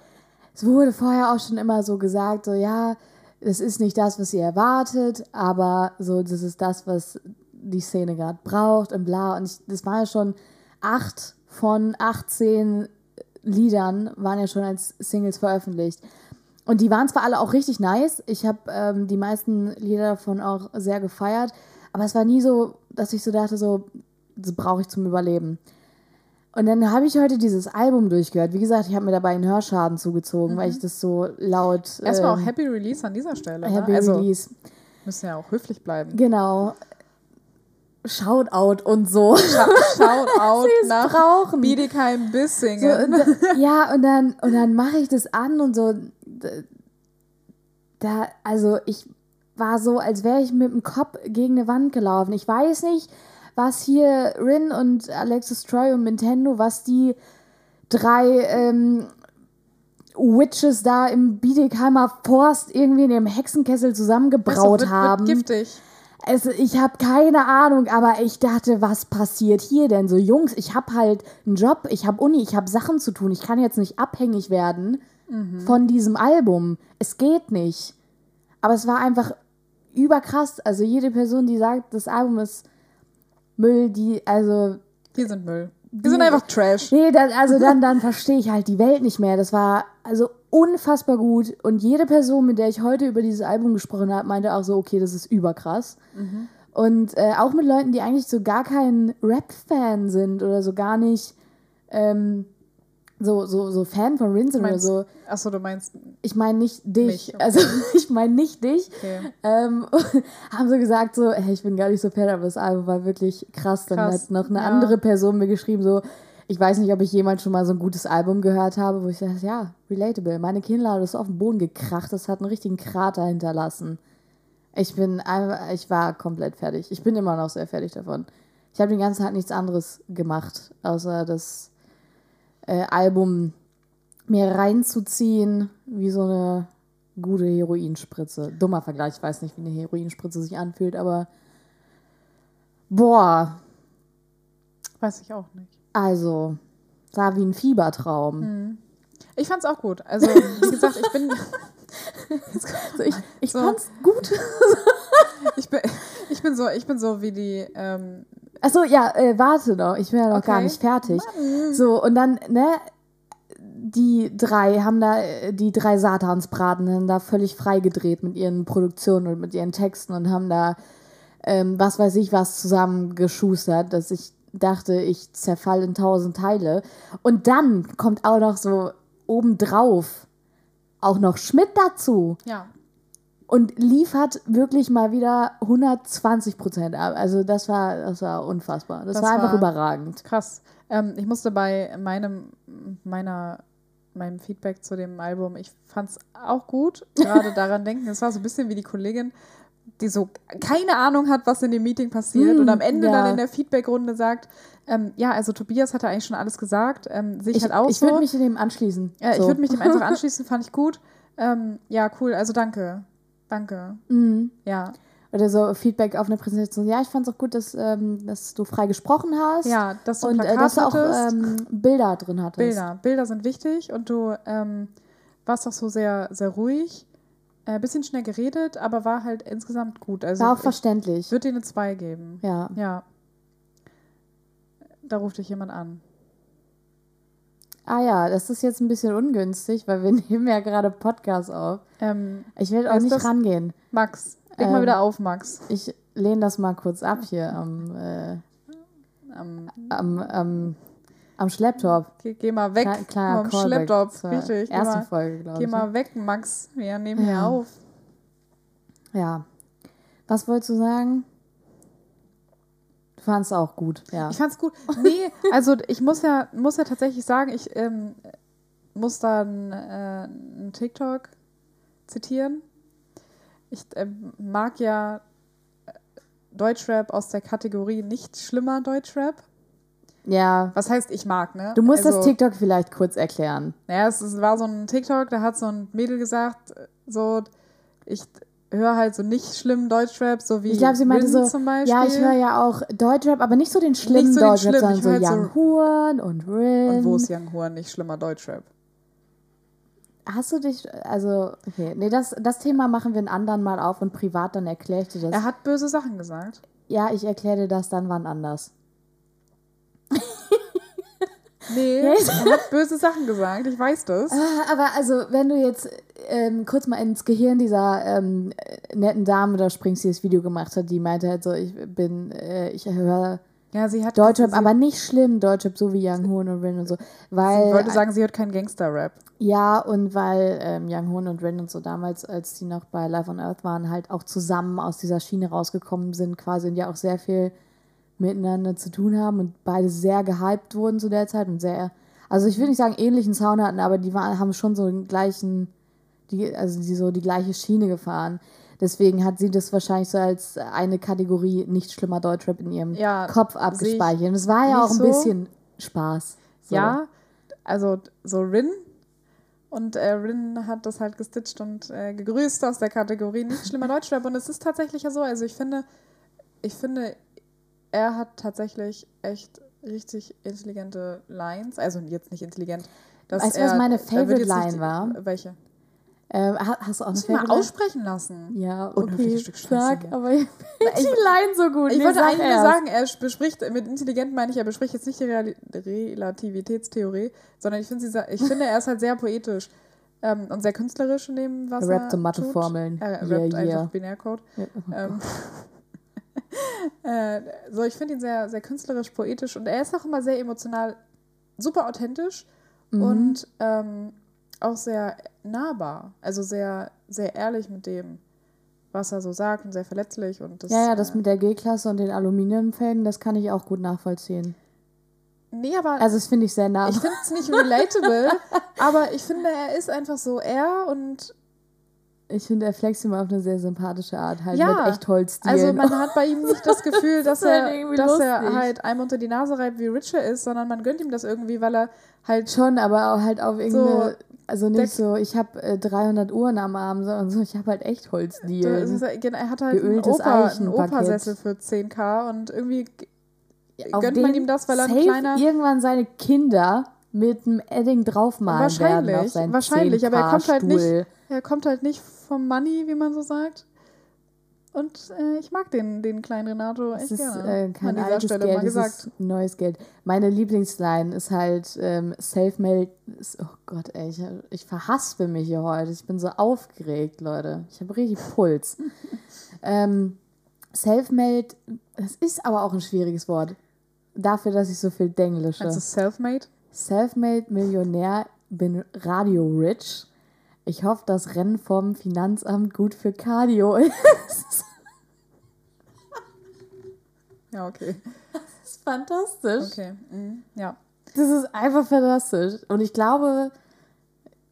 Es wurde vorher auch schon immer so gesagt, so ja, es ist nicht das, was ihr erwartet, aber so, das ist das, was die Szene gerade braucht und bla. Und ich, das war ja schon acht von 18 Liedern waren ja schon als Singles veröffentlicht. Und die waren zwar alle auch richtig nice, ich habe ähm, die meisten Lieder davon auch sehr gefeiert, aber es war nie so, dass ich so dachte, so, das brauche ich zum Überleben. Und dann habe ich heute dieses Album durchgehört. Wie gesagt, ich habe mir dabei einen Hörschaden zugezogen, weil ich das so laut. Erstmal auch ähm, Happy Release an dieser Stelle. Happy ne? Also Release. müssen ja auch höflich bleiben. Genau. Shoutout und so. Shoutout nach brauchen. Bietigheim So, Bissingen. da, ja, und dann, und dann mache ich das an und so. Da, also ich war so, als wäre ich mit dem Kopf gegen eine Wand gelaufen. Ich weiß nicht, was hier Rin und Alexis Troy und Nintendo, was die drei ähm, Witches da im Biedigheimer Forst irgendwie in dem Hexenkessel zusammengebraut du, wird, wird haben. giftig. Also ich habe keine Ahnung, aber ich dachte, was passiert hier denn so? Jungs, ich habe halt einen Job, ich habe Uni, ich habe Sachen zu tun. Ich kann jetzt nicht abhängig werden von diesem Album. Es geht nicht. Aber es war einfach überkrass. Also jede Person, die sagt, das Album ist Müll, die, also Wir sind Müll. Wir sind einfach Trash. Nee, dann, also dann, dann verstehe ich halt die Welt nicht mehr. Das war also unfassbar gut. Und jede Person, mit der ich heute über dieses Album gesprochen habe, meinte auch so, okay, das ist überkrass. Und äh, auch mit Leuten, die eigentlich so gar kein Rap-Fan sind oder so gar nicht ähm, so, so, so Fan von Rin sind oder so. Achso, du meinst. Ich meine nicht dich. Mich, okay. Also ich meine nicht dich. Okay. Ähm, haben so gesagt so, hey, ich bin gar nicht so Fan, aber das Album war wirklich krass. Dann Krass, hat noch eine ja. andere Person mir geschrieben so, ich weiß nicht, ob ich jemals schon mal so ein gutes Album gehört habe, wo ich sage, ja, relatable. Meine Kinnlade ist auf den Boden gekracht, das hat einen richtigen Krater hinterlassen. Ich bin einfach, ich war komplett fertig. Ich bin immer noch sehr fertig davon. Ich habe den ganzen Tag nichts anderes gemacht, außer das äh, Album mir reinzuziehen, wie so eine gute Heroinspritze. Dummer Vergleich, ich weiß nicht, wie eine Heroinspritze sich anfühlt, aber boah, Weiß ich auch nicht. also, sah wie ein Fiebertraum. Ich fand's auch gut. Also, wie gesagt, ich bin. Also ich ich So. fand's gut. Ich bin, ich bin so, ich bin so wie die, ähm, Achso, ja, äh, warte noch, ich bin ja noch gar Okay. nicht fertig. So, und dann, ne, die drei haben da, äh, die drei Satansbraten haben da völlig freigedreht mit ihren Produktionen und mit ihren Texten und haben da, ähm, was weiß ich, was zusammengeschustert, dass ich dachte, ich zerfall in tausend Teile. Und dann kommt auch noch so obendrauf auch noch Schmidt dazu ja, und liefert wirklich mal wieder 120 Prozent ab. Also das war, das war unfassbar. Das, Das war einfach war- überragend. krass. Ähm, ich musste bei meinem, meiner, meinem Feedback zu dem Album, ich fand's auch gut, gerade daran denken, es war so ein bisschen wie die Kollegin, die so keine Ahnung hat, was in dem Meeting passiert Mm, und am Ende ja. dann in der Feedbackrunde sagt, ähm, ja, also Tobias hatte eigentlich schon alles gesagt, ähm, sehe ich, Ich, halt auch ich so. würde mich dem anschließen. Ja, ich so. würde mich dem einfach anschließen, fand ich gut. Ähm, ja, cool, also danke. Danke. Mhm. Ja. Oder so Feedback auf eine Präsentation. Ja, ich fand es auch gut, dass, ähm, dass du frei gesprochen hast. Ja, dass du und äh, dass du auch ähm, Bilder drin hattest. Bilder. Bilder sind wichtig und du ähm, warst auch so sehr, sehr ruhig. Ein äh, bisschen schnell geredet, aber war halt insgesamt gut. Also War auch ich verständlich. würde dir eine 2 geben. Ja. Ja. Da ruft dich jemand an. Ah ja, das ist jetzt ein bisschen ungünstig, weil wir nehmen ja gerade Podcast auf. Ähm, Ich will auch nicht rangehen. Max, leg mal Ähm, wieder auf, Max. Ich lehne das mal kurz ab hier am, äh, Ähm, am, am, am Schlepptop. geh, geh mal weg Kle- kleiner vom Schlepptop. Richtig. Geh Erste mal, Folge, glaube geh ich. mal ne? weg, Max. Wir nehmen hier Ja. auf. Ja. Was wolltest du sagen? Du fandest es auch gut, ja. Ich fand's gut. Nee, also ich muss ja, muss ja tatsächlich sagen, ich ähm, muss dann äh, einen TikTok zitieren. Ich ähm, mag ja äh, Deutschrap aus der Kategorie nicht schlimmer Deutschrap. Ja. Was heißt, ich mag, ne? Du musst also, das TikTok vielleicht kurz erklären. Naja, es, es war so ein TikTok, da hat so ein Mädel gesagt, äh, so, ich höre halt so nicht schlimmen Deutschrap, so wie Ich glaube, sie meinte Rin so, zum Beispiel. ja, ich höre ja auch Deutschrap, aber nicht so den schlimmen so den Deutschrap, schlimmen, sondern ich so halt Young Horn und Rin. Und wo ist Young Horn nicht schlimmer Deutschrap? Hast du dich, also, okay, nee, das, das Thema machen wir ein anderen Mal auf und privat, dann erkläre ich dir das. Er hat böse Sachen gesagt. ja, ich erkläre dir das dann wann anders. Nee, er hat böse Sachen gesagt, ich weiß das. Ah, Aber also, wenn du jetzt ähm, kurz mal ins Gehirn dieser ähm, äh, netten Dame da springst, die das Video gemacht hat, die meinte halt so, ich bin, äh, ich höre Ja, sie hat Deutschrap, aber nicht schlimm Deutschrap, so wie Young Horn und Rin und so. Weil, sie wollte sagen, sie hört keinen Gangster-Rap. ja, und weil ähm, Young Horn und Rin und so damals, als die noch bei Live on Earth waren, halt auch zusammen aus dieser Schiene rausgekommen sind quasi und ja auch sehr viel miteinander zu tun haben und beide sehr gehypt wurden zu der Zeit und sehr, also ich will nicht sagen ähnlichen Sound hatten, aber die waren, haben schon so den gleichen, die, also die so die gleiche Schiene gefahren. Deswegen hat sie das wahrscheinlich so als eine Kategorie nicht schlimmer Deutschrap in ihrem Ja, Kopf abgespeichert. Und es war ja auch ein so. bisschen Spaß. So. Ja, also so Rin. Und äh, Rin hat das halt gestitcht und äh, gegrüßt aus der Kategorie nicht schlimmer Deutschrap. Und es ist tatsächlich ja so, also ich finde, ich finde, er hat tatsächlich echt richtig intelligente Lines. Also jetzt nicht intelligent. dass Weißt du, was meine Favorite nicht- Line war? Welche? Ähm, ha- hast du auch eine Muss mal aussprechen lassen. Ja, okay, hier. aber ich finde die Line so gut. Ich Nee, wollte sag eigentlich nur sagen, er bespricht, mit intelligent meine ich, er bespricht jetzt nicht die Real Relativitätstheorie, sondern ich finde, sie ich finde, er ist halt sehr poetisch ähm, und sehr künstlerisch in dem, was Er er rappt so Matheformeln. Er Yeah, rappt yeah. einfach Binärcode. Ja. Ähm, äh, so, ich finde ihn sehr, sehr künstlerisch, poetisch und er ist auch immer sehr emotional, super authentisch Mhm. und ähm, auch sehr nahbar. Also sehr, sehr ehrlich mit dem, was er so sagt und sehr verletzlich. Und das, Ja, ja, das äh, mit der G-Klasse und den Aluminiumfelgen, das kann ich auch gut nachvollziehen. Nee, aber Also, das finde ich sehr nah. ich finde es nicht relatable, aber ich finde, er ist einfach so er und Ich finde, er flext immer auf eine sehr sympathische Art, halt Ja, mit echt Holzstilen. also man hat bei ihm nicht das Gefühl, dass, er, dass er halt einem unter die Nase reibt, wie rich er ist, sondern man gönnt ihm das irgendwie, weil er halt Schon, aber auch halt auf irgendeine, also der- nicht so, ich habe äh, 300 Uhren am Arm, sondern so, ich habe halt echt Holzdielen. er hat halt einen, Opa, einen. Opersessel für 10k und irgendwie Auf gönnt man ihm das, weil er ein kleiner irgendwann seine Kinder mit einem Edding draufmalen werden auf Wahrscheinlich, seinen wahrscheinlich, aber er kommt halt nicht, er kommt halt nicht vom Money, wie man so sagt. Und äh, ich mag den, den kleinen Renato echt Es ist gerne. äh, An kein dieser altes Stelle Geld, es gesagt. ist neues Geld. Meine Lieblingsline ist halt ähm, Selfmade. Oh Gott, ey, ich, ich verhaspel mich hier heute. Ich bin so aufgeregt, Leute. Ich habe richtig Puls. ähm, Selfmade, das ist aber auch ein schwieriges Wort. Dafür, dass ich so viel denglische. Also self-made. Selfmade Millionär, bin Radio Rich. Ich hoffe, das Rennen vom Finanzamt gut für Cardio ist. Ja, okay. Das ist fantastisch. Okay. Mhm. Ja. Das ist einfach fantastisch. Und ich glaube,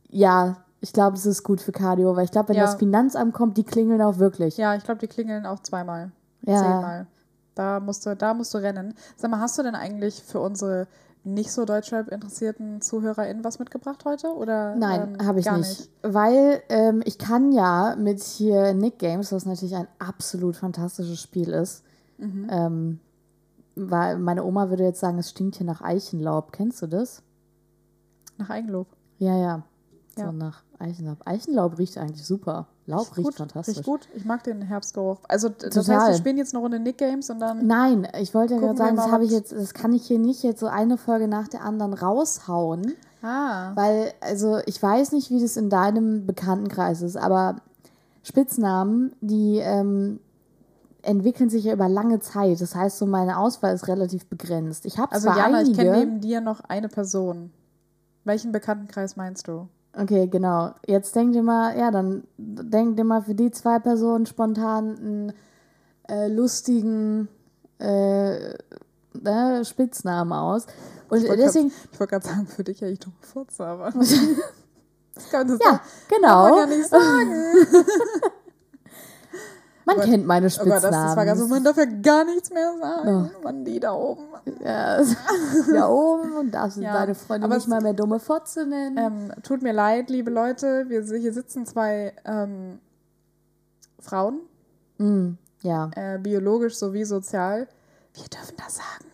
ja, ich glaube, es ist gut für Cardio, weil ich glaube, wenn Ja. das Finanzamt kommt, die klingeln auch wirklich. Ja, ich glaube, die klingeln auch zweimal. Ja. Zehnmal. Da musst, du, da musst du rennen. Sag mal, hast du denn eigentlich für unsere nicht so Deutschrap interessierten ZuhörerInnen was mitgebracht heute? Oder, Nein, ähm, habe ich gar nicht. Weil ähm, ich kann ja mit hier Nick Games, was natürlich ein absolut fantastisches Spiel ist, Mhm. ähm, weil meine Oma würde jetzt sagen, es stinkt hier nach Eichenlaub. Kennst du das? Nach Eigenlob. Ja, ja. So Ja. nach Eichenlaub. Eichenlaub riecht eigentlich super. Laub riecht gut, fantastisch. Riecht gut. Ich mag den Herbstgeruch. Also das Total. heißt, wir spielen jetzt eine Runde Nick Games und dann. Nein, ich wollte ja gerade sagen, das habe ich jetzt, das kann ich hier nicht jetzt so eine Folge nach der anderen raushauen. Ah. Weil, also ich weiß nicht, wie das in deinem Bekanntenkreis ist, aber Spitznamen, die ähm, entwickeln sich ja über lange Zeit. Das heißt, so meine Auswahl ist relativ begrenzt. Ich habe Also zwar Jana, ich einige. kenne neben dir noch eine Person. Welchen Bekanntenkreis meinst du? Okay, genau. Jetzt denk dir mal, ja, dann denk dir mal für die zwei Personen spontan einen äh, lustigen äh, ne, Spitznamen aus. Und wollte deswegen, Ich wollte gerade sagen, für dich ja ich dumme Furze, aber. das kann das ja, doch- genau. kann man ja nicht sagen. Man Gott. kennt meine Oh Spitznamen. Gott, das, das war so, man darf ja gar nichts mehr sagen. Mann, die da oben. Ja, da oben und darfst Ja, deine Freunde aber nicht es- mal mehr dumme Fotze nennen. Ähm, tut mir leid, liebe Leute, wir, hier sitzen zwei ähm, Frauen, Mm, ja. äh, biologisch sowie sozial. Wir dürfen das sagen.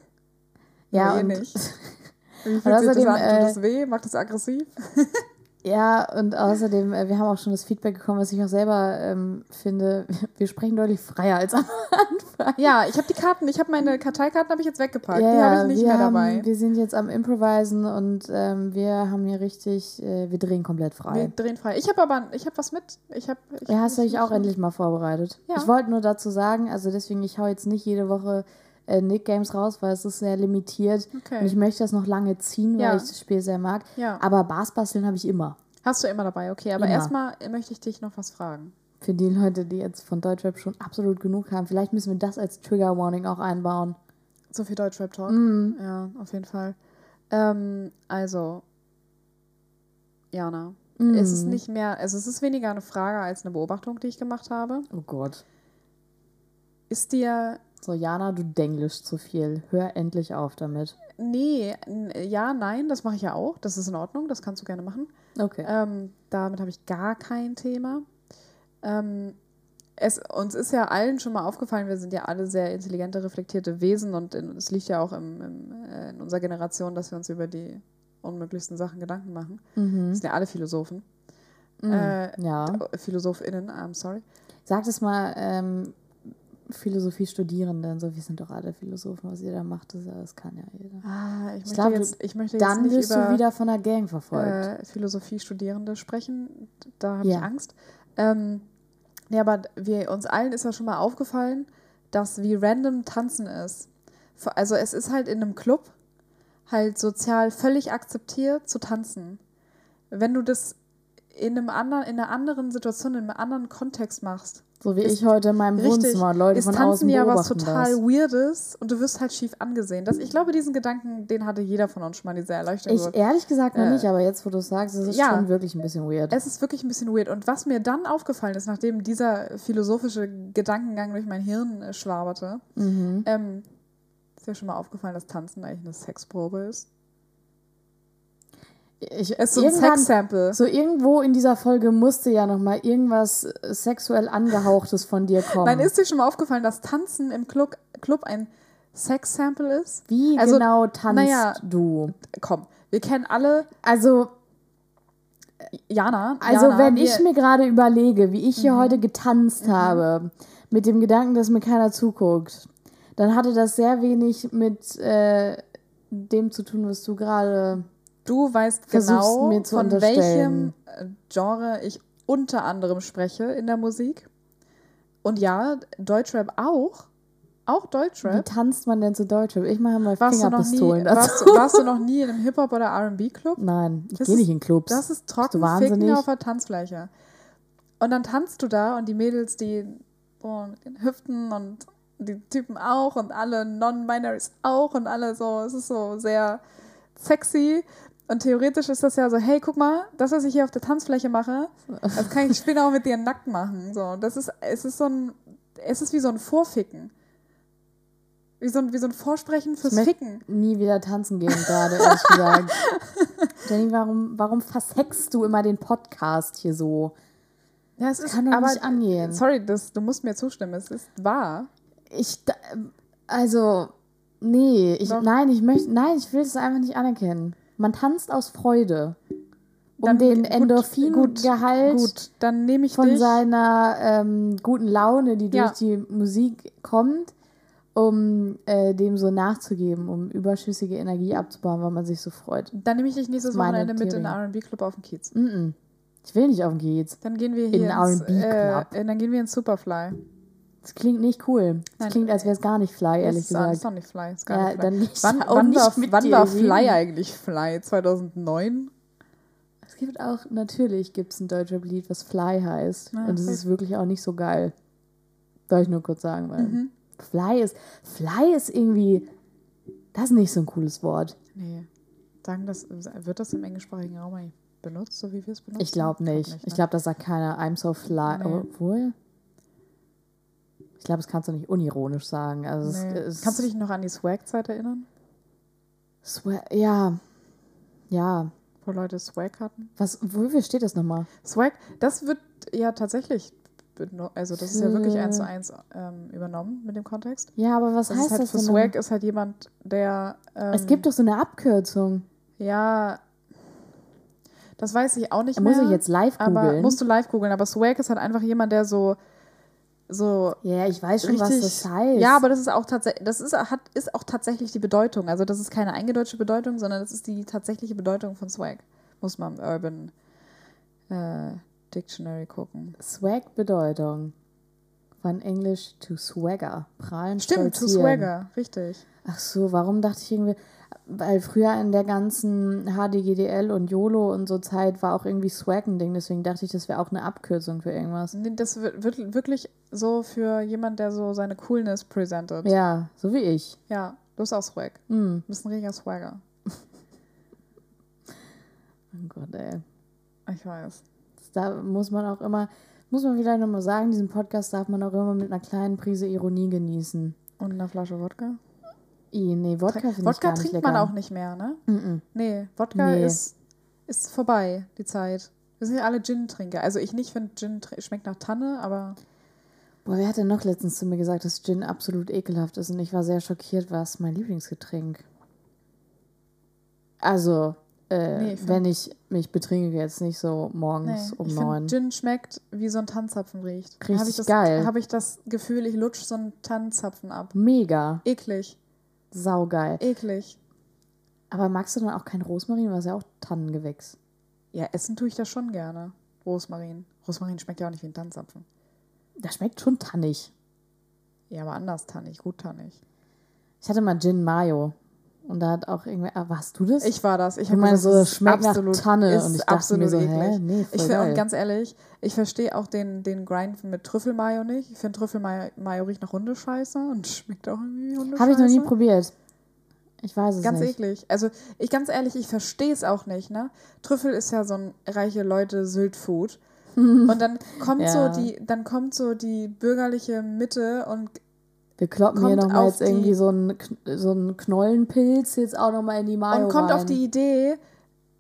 Ja, und- nicht. Wie fühlt sich das an? Tut äh, das weh? Macht das aggressiv? Ja, und außerdem, äh, wir haben auch schon das Feedback bekommen, was ich auch selber ähm, finde, wir sprechen deutlich freier als am Anfang. Ja, ich habe die Karten, ich habe meine Karteikarten habe ich jetzt weggepackt. Ja, die habe ich nicht wir mehr haben, dabei. Wir sind jetzt am Improvisen und ähm, wir haben hier richtig, äh, wir drehen komplett Wir frei. drehen frei. Ich habe aber, ich habe was mit. Ich habe. Ich, Ja, hast du ich- dich auch endlich mal vorbereitet. Ja. Ich wollte nur dazu sagen, also deswegen, ich hau jetzt nicht jede Woche äh, Nick Games raus, weil es ist sehr limitiert. Okay. Und ich möchte das noch lange ziehen, weil Ja. ich das Spiel sehr mag. Ja. Aber Bassbasteln habe ich immer. Hast du immer dabei, okay. Aber erstmal möchte ich dich noch was fragen. Für die Leute, die jetzt von Deutschrap schon absolut genug haben, vielleicht müssen wir das als Trigger Warning auch einbauen. So viel Deutschrap-Talk. Mhm. Ja, auf jeden Fall. Ähm, also, Jana, Mhm. es ist nicht mehr, also es ist weniger eine Frage als eine Beobachtung, die ich gemacht habe. Oh Gott. Ist dir, So, Jana, du denglisch zu viel. Hör endlich auf damit. nee, ja, nein, das mache ich ja auch. Das ist in Ordnung, das kannst du gerne machen. Okay. Ähm, damit habe ich gar kein Thema. Ähm, es, uns ist ja allen schon mal aufgefallen, wir sind ja alle sehr intelligente, reflektierte Wesen und in, es liegt ja auch im, im, äh, in unserer Generation, dass wir uns über die unmöglichsten Sachen Gedanken machen. Mhm. Das sind ja alle Philosophen. Mhm. Äh, ja. PhilosophInnen, I'm sorry. Sag das mal, ähm, Philosophie-Studierenden, so wir sind doch alle Philosophen, was ihr da macht, das, das kann ja jeder. Ah, ich, möchte glaub, du- jetzt, ich möchte jetzt Dann nicht wirst über du wieder von der Gang verfolgt. äh, Philosophie-Studierende sprechen. Da habe Ja. ich Angst. Ähm, ja, aber wir, uns allen ist ja schon mal aufgefallen, dass wie random Tanzen ist. Also es ist halt in einem Club halt sozial völlig akzeptiert zu tanzen. Wenn du das in, einem anderen, in einer anderen Situation, in einem anderen Kontext machst, so wie ist- ich heute in meinem Richtig. Wohnzimmer Leute ist von Tanzen außen ja was beobachten total das. Weirdes und du wirst halt schief angesehen. Das, ich glaube, diesen Gedanken, den hatte jeder von uns schon mal, diese Erleuchtung. Ich ehrlich gesagt noch Äh, nicht, aber jetzt, wo du es sagst, ist es ja. schon wirklich ein bisschen weird. Es ist wirklich ein bisschen weird. Und was mir dann aufgefallen ist, nachdem dieser philosophische Gedankengang durch mein Hirn äh, schwaberte, Mhm. ähm, ist mir schon mal aufgefallen, dass Tanzen eigentlich eine Sexprobe ist. Ich, Es ist so ein Sexsample. So irgendwo in dieser Folge musste ja noch mal irgendwas sexuell angehauchtes von dir kommen. Nein, ist dir schon mal aufgefallen, dass Tanzen im Club, Club ein Sexsample ist? Wie Also, genau tanzt naja. du? Komm, wir kennen alle Also, Jana. also Jana, wenn ich mir gerade überlege, wie ich hier Mhm. heute getanzt habe, mit dem Gedanken, dass mir keiner zuguckt, dann hatte das sehr wenig mit äh, dem zu tun, was du gerade. Du weißt Versuchst genau, von welchem äh, Genre ich unter anderem spreche in der Musik. Und ja, Deutschrap auch. Auch Wie Deutschrap. tanzt man denn zu Deutschrap? Ich mache mal Warst nie, Fingerpistolen dazu. warst, du- warst du noch nie in einem Hip-Hop- oder RB-Club? Nein, ich gehe nicht in Clubs. Das ist trocken Ficken auf der Tanzfläche. Und dann tanzt du da und die Mädels, die so mit den Hüften und die Typen auch und alle Non-Binaries auch und alle so, es ist so sehr sexy. Und theoretisch ist das ja so, hey, guck mal, das, was ich hier auf der Tanzfläche mache, das kann ich später auch mit dir nackt machen. So, das ist, es ist so ein, es ist wie so ein Vorficken. Wie so ein, wie so ein Vorsprechen fürs möcht- Ficken. Nie wieder tanzen gehen gerade, ehrlich gesagt. Jenny, warum, warum versext du immer den Podcast hier so? Ja, es ist kann doch aber, nicht angehen. Sorry, das, du musst mir zustimmen. Es ist wahr. Ich, also, nee, ich, Doch. nein, ich möchte, nein, ich will es einfach nicht anerkennen. Man tanzt aus Freude. Um Dann den Endorphingehalt Gut, dann nehme ich von dich. seiner ähm, guten Laune, die durch Ja. die Musik kommt, um äh, dem so nachzugeben, um überschüssige Energie abzubauen, weil man sich so freut. Dann nehme ich dich nächstes Wochenende mit in den. R&B-Club auf den Kiez. Mm-mm. Ich will nicht auf den Kiez. Dann gehen wir In hier den ins, R&B Club. äh, dann gehen wir ins Superfly. Das klingt nicht cool. Das Nein. klingt, als wäre es gar nicht fly, ehrlich ist, gesagt. ist auch nicht Fly. Ist gar Ja, nicht fly. dann nicht- wann wann, war, wann war reden. Fly eigentlich Fly? 2009? Es gibt auch, natürlich gibt es ein deutscher Lied, was Fly heißt. Ja, und es ist wirklich auch nicht so geil. Soll ich nur kurz sagen, weil Mhm. Fly ist, Fly ist irgendwie, das ist nicht so ein cooles Wort. Nee. Sagen das, wird das im englischsprachigen Raum benutzt, so wie wir es benutzen? Ich glaube nicht. ne? Ich glaube, das sagt keiner, I'm so fly. Nee. Obwohl, ich glaube, das kannst du nicht unironisch sagen. Also es, nee. es, Kannst du dich noch an die Swag-Zeit erinnern? Swear, ja, ja. Wo Leute Swag hatten? Was, wofür steht das nochmal? Swag, das wird ja tatsächlich, also das ist ja wirklich Für- eins zu eins ähm, übernommen mit dem Kontext. Ja, aber was Das heißt ist halt das für denn? Swag ist halt jemand, der. Ähm, Es gibt doch so eine Abkürzung. Ja. Das weiß ich auch nicht Da mehr. muss ich jetzt live aber googeln. musst du live googeln. Aber Swag ist halt einfach jemand, der so so Ja, ich weiß schon, was richtig. das heißt. Ja, aber das ist auch tatsächlich, das ist, hat, ist auch tatsächlich die Bedeutung. Also das ist keine eingedeutschte Bedeutung, sondern das ist die tatsächliche Bedeutung von Swag. Muss man im Urban äh, Dictionary gucken. Swag-Bedeutung. Von Englisch to swagger. Prahlen, Stimmt, to stolzieren. Swagger, richtig. Ach so, warum dachte ich irgendwie, weil früher in der ganzen HDGDL und YOLO und so Zeit war auch irgendwie Swag ein Ding, deswegen dachte ich, das wäre auch eine Abkürzung für irgendwas. Nee, Das wird, wirklich so für jemand, der so seine Coolness präsentiert. Ja, so wie ich. Ja, du bist auch Swag. Hm. Du bist ein richtiger Swagger. Oh Gott, ey. Ich weiß. Da muss man auch immer, muss man vielleicht nochmal sagen, diesen Podcast darf man auch immer mit einer kleinen Prise Ironie genießen. Und eine Flasche Wodka? I, nee, Wodka finde ich Wodka trinkt lecker. man auch nicht mehr, ne? Mm-mm. Nee, Wodka Nee. Ist, ist vorbei, die Zeit. Wir sind ja alle Gin-Trinker. Also ich nicht finde Gin schmeckt nach Tanne, aber Boah, wer hat denn noch letztens zu mir gesagt, dass Gin absolut ekelhaft ist und ich war sehr schockiert, was mein Lieblingsgetränk. Also, äh, Nee, ich wenn ich mich betrinke, jetzt nicht so morgens nee, um neun. Gin schmeckt wie so ein Tannzapfen riecht. Richtig Hab ich das, geil. Habe ich das Gefühl, ich lutsch so einen Tannzapfen ab. Mega, Eklig, saugeil. eklig. Aber magst du dann auch kein Rosmarin, was ja auch Tannengewächs? Ja, essen tue ich das schon gerne. Rosmarin. Rosmarin schmeckt ja auch nicht wie ein Tannzapfen. Das schmeckt schon tannig. Ja, aber anders tannig, gut tannig. Ich hatte mal Gin Mayo und da hat auch irgendwie, ah, warst du das? Ich war das. Ich Ich habe meine, so, das schmeckt nach Tanne. ist Und ich dachte mir absolut so, eklig. hä? Nee, voll Ich finde, geil. und ganz ehrlich, ich verstehe auch den, den Grind mit Trüffelmayo nicht. Ich finde Trüffelmayo Mayo riecht nach Hundescheiße und schmeckt auch irgendwie wie Hundescheiße. Habe ich noch nie probiert. Ich weiß es Ganz nicht. eklig. Also, ich ganz ehrlich, ich verstehe es auch nicht, ne? Trüffel ist ja so ein reiche Leute Sylt-Food. Und dann kommt Ja. so die, dann kommt so die bürgerliche Mitte und Wir kloppen hier nochmal jetzt irgendwie so einen, so einen Knollenpilz jetzt auch nochmal in die Mayo und kommt rein. auf die Idee,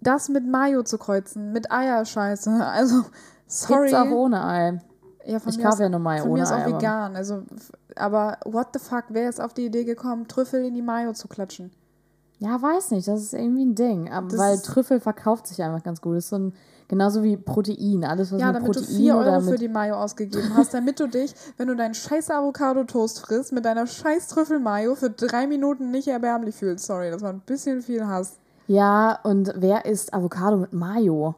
das mit Mayo zu kreuzen, mit Eierscheiße. Also, sorry. Pizza auch ohne Ei. Ja, Ich kaufe ja nur Mayo Von ohne mir ist auch Ei, vegan. Also, aber what the fuck, wer ist auf die Idee gekommen, Trüffel in die Mayo zu klatschen? Ja, weiß nicht, das ist irgendwie ein Ding. Aber Das weil Trüffel verkauft sich einfach ganz gut. Das ist so ein, genauso wie Protein. Alles, was Ja, mit damit Protein du 4 oder Euro für die Mayo ausgegeben hast, damit du dich, wenn du deinen scheiß Avocado-Toast frisst, mit deiner scheiß Trüffel-Mayo für drei Minuten nicht erbärmlich fühlst. Sorry, das war ein bisschen viel Hass. Ja, und wer isst Avocado mit Mayo?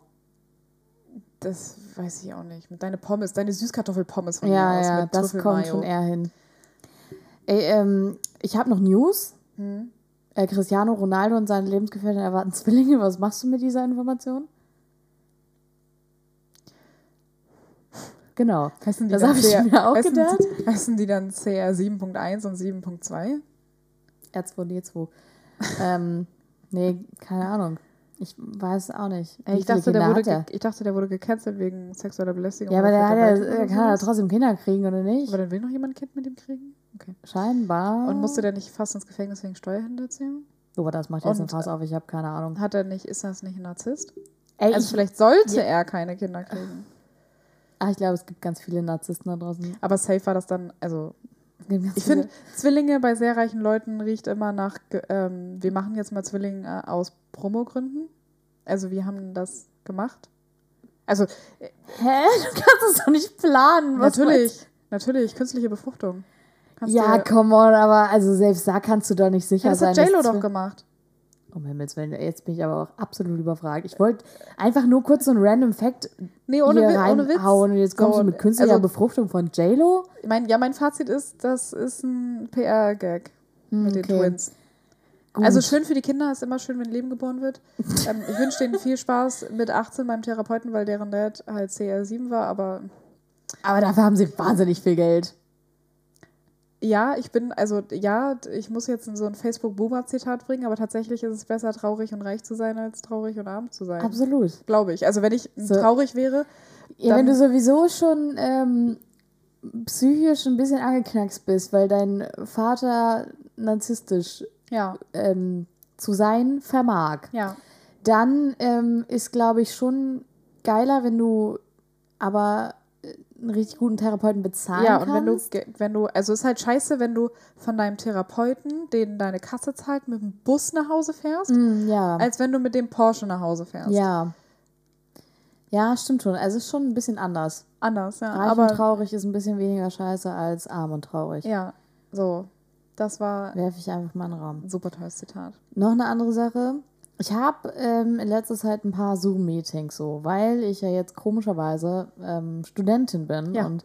Das weiß ich auch nicht. Mit deine Pommes, deine Süßkartoffelpommes von Ja, mir aus ja, mit das kommt schon eher hin. Ey, ähm, ich habe noch News. Hm? Äh, Cristiano Ronaldo und seine Lebensgefährtin erwarten Zwillinge. Was machst du mit dieser Information? Genau. Heißen die Das dann habe ich CR mir auch heißen, gedacht. heißen die dann CR 7.1 und 7.2? R2D2. ähm, nee, keine Ahnung. Ich weiß auch nicht. Ich, dachte, der wurde ge- ich dachte, der wurde gecancelt wegen sexueller Belästigung. Ja, aber der, hat ja, der kann ja trotzdem Kinder kriegen, oder nicht? Aber dann will noch jemand ein Kind mit ihm kriegen? Okay. Scheinbar. Und musste der nicht fast ins Gefängnis wegen Steuerhinterziehung? Oh, das macht jetzt ein Fass auf, ich habe keine Ahnung. Hat er nicht, ist das nicht ein Narzisst? Ey, Also ich, vielleicht sollte Ja. er keine Kinder kriegen. Ah, ich glaube, es gibt ganz viele Narzissten da draußen. Aber safe war das dann, also ich finde, Zwillinge bei sehr reichen Leuten riecht immer nach, ähm, wir machen jetzt mal Zwillinge äh, aus Promogründen. Also wir haben das gemacht. Also Hä? Du kannst es doch nicht planen. Was natürlich, natürlich, künstliche Befruchtung. Kannst Ja, come on, aber also selbst da kannst du doch nicht sicher ja, das sein. hat JLo doch gemacht. Um Himmels Willen, jetzt bin ich aber auch absolut überfragt. Ich wollte einfach nur kurz so einen random Fact Nee, ohne, hier Wi- ohne Witz. und jetzt kommst So, du mit künstlicher also- Befruchtung von JLo? Mein, ja, mein Fazit ist, das ist ein PR-Gag mit den Hm, okay. Twins. Gut. Also schön für die Kinder, ist immer schön, wenn Leben geboren wird. ähm, ich wünsche denen viel Spaß mit 18 beim Therapeuten, weil deren Dad halt CR7 war, aber aber dafür haben sie wahnsinnig viel Geld. Ja, ich bin, also ja, ich muss jetzt so ein Facebook-Boomer-Zitat bringen, aber tatsächlich ist es besser, traurig und reich zu sein, als traurig und arm zu sein. Absolut. Glaube ich. Also wenn ich So. traurig wäre, Ja, wenn du sowieso schon ähm, psychisch ein bisschen angeknackst bist, weil dein Vater narzisstisch ja, ähm, zu sein vermag, ja, dann ähm, ist, glaube ich, schon geiler, wenn du aber einen richtig guten Therapeuten bezahlen ja, und kannst. wenn du, wenn du, also ist halt scheiße, wenn du von deinem Therapeuten, den deine Kasse zahlt, mit dem Bus nach Hause fährst, Mm, ja. als wenn du mit dem Porsche nach Hause fährst. ja. Ja, stimmt schon. Also es ist schon ein bisschen anders. Anders, ja. Reich aber und traurig ist ein bisschen weniger scheiße als arm und traurig. ja, so. Das war Werfe ich einfach mal in den Raum. super tolles Zitat. Noch eine andere Sache. Ich habe ähm, in letzter Zeit ein paar Zoom-Meetings so, weil ich ja jetzt komischerweise ähm, Studentin bin Ja. und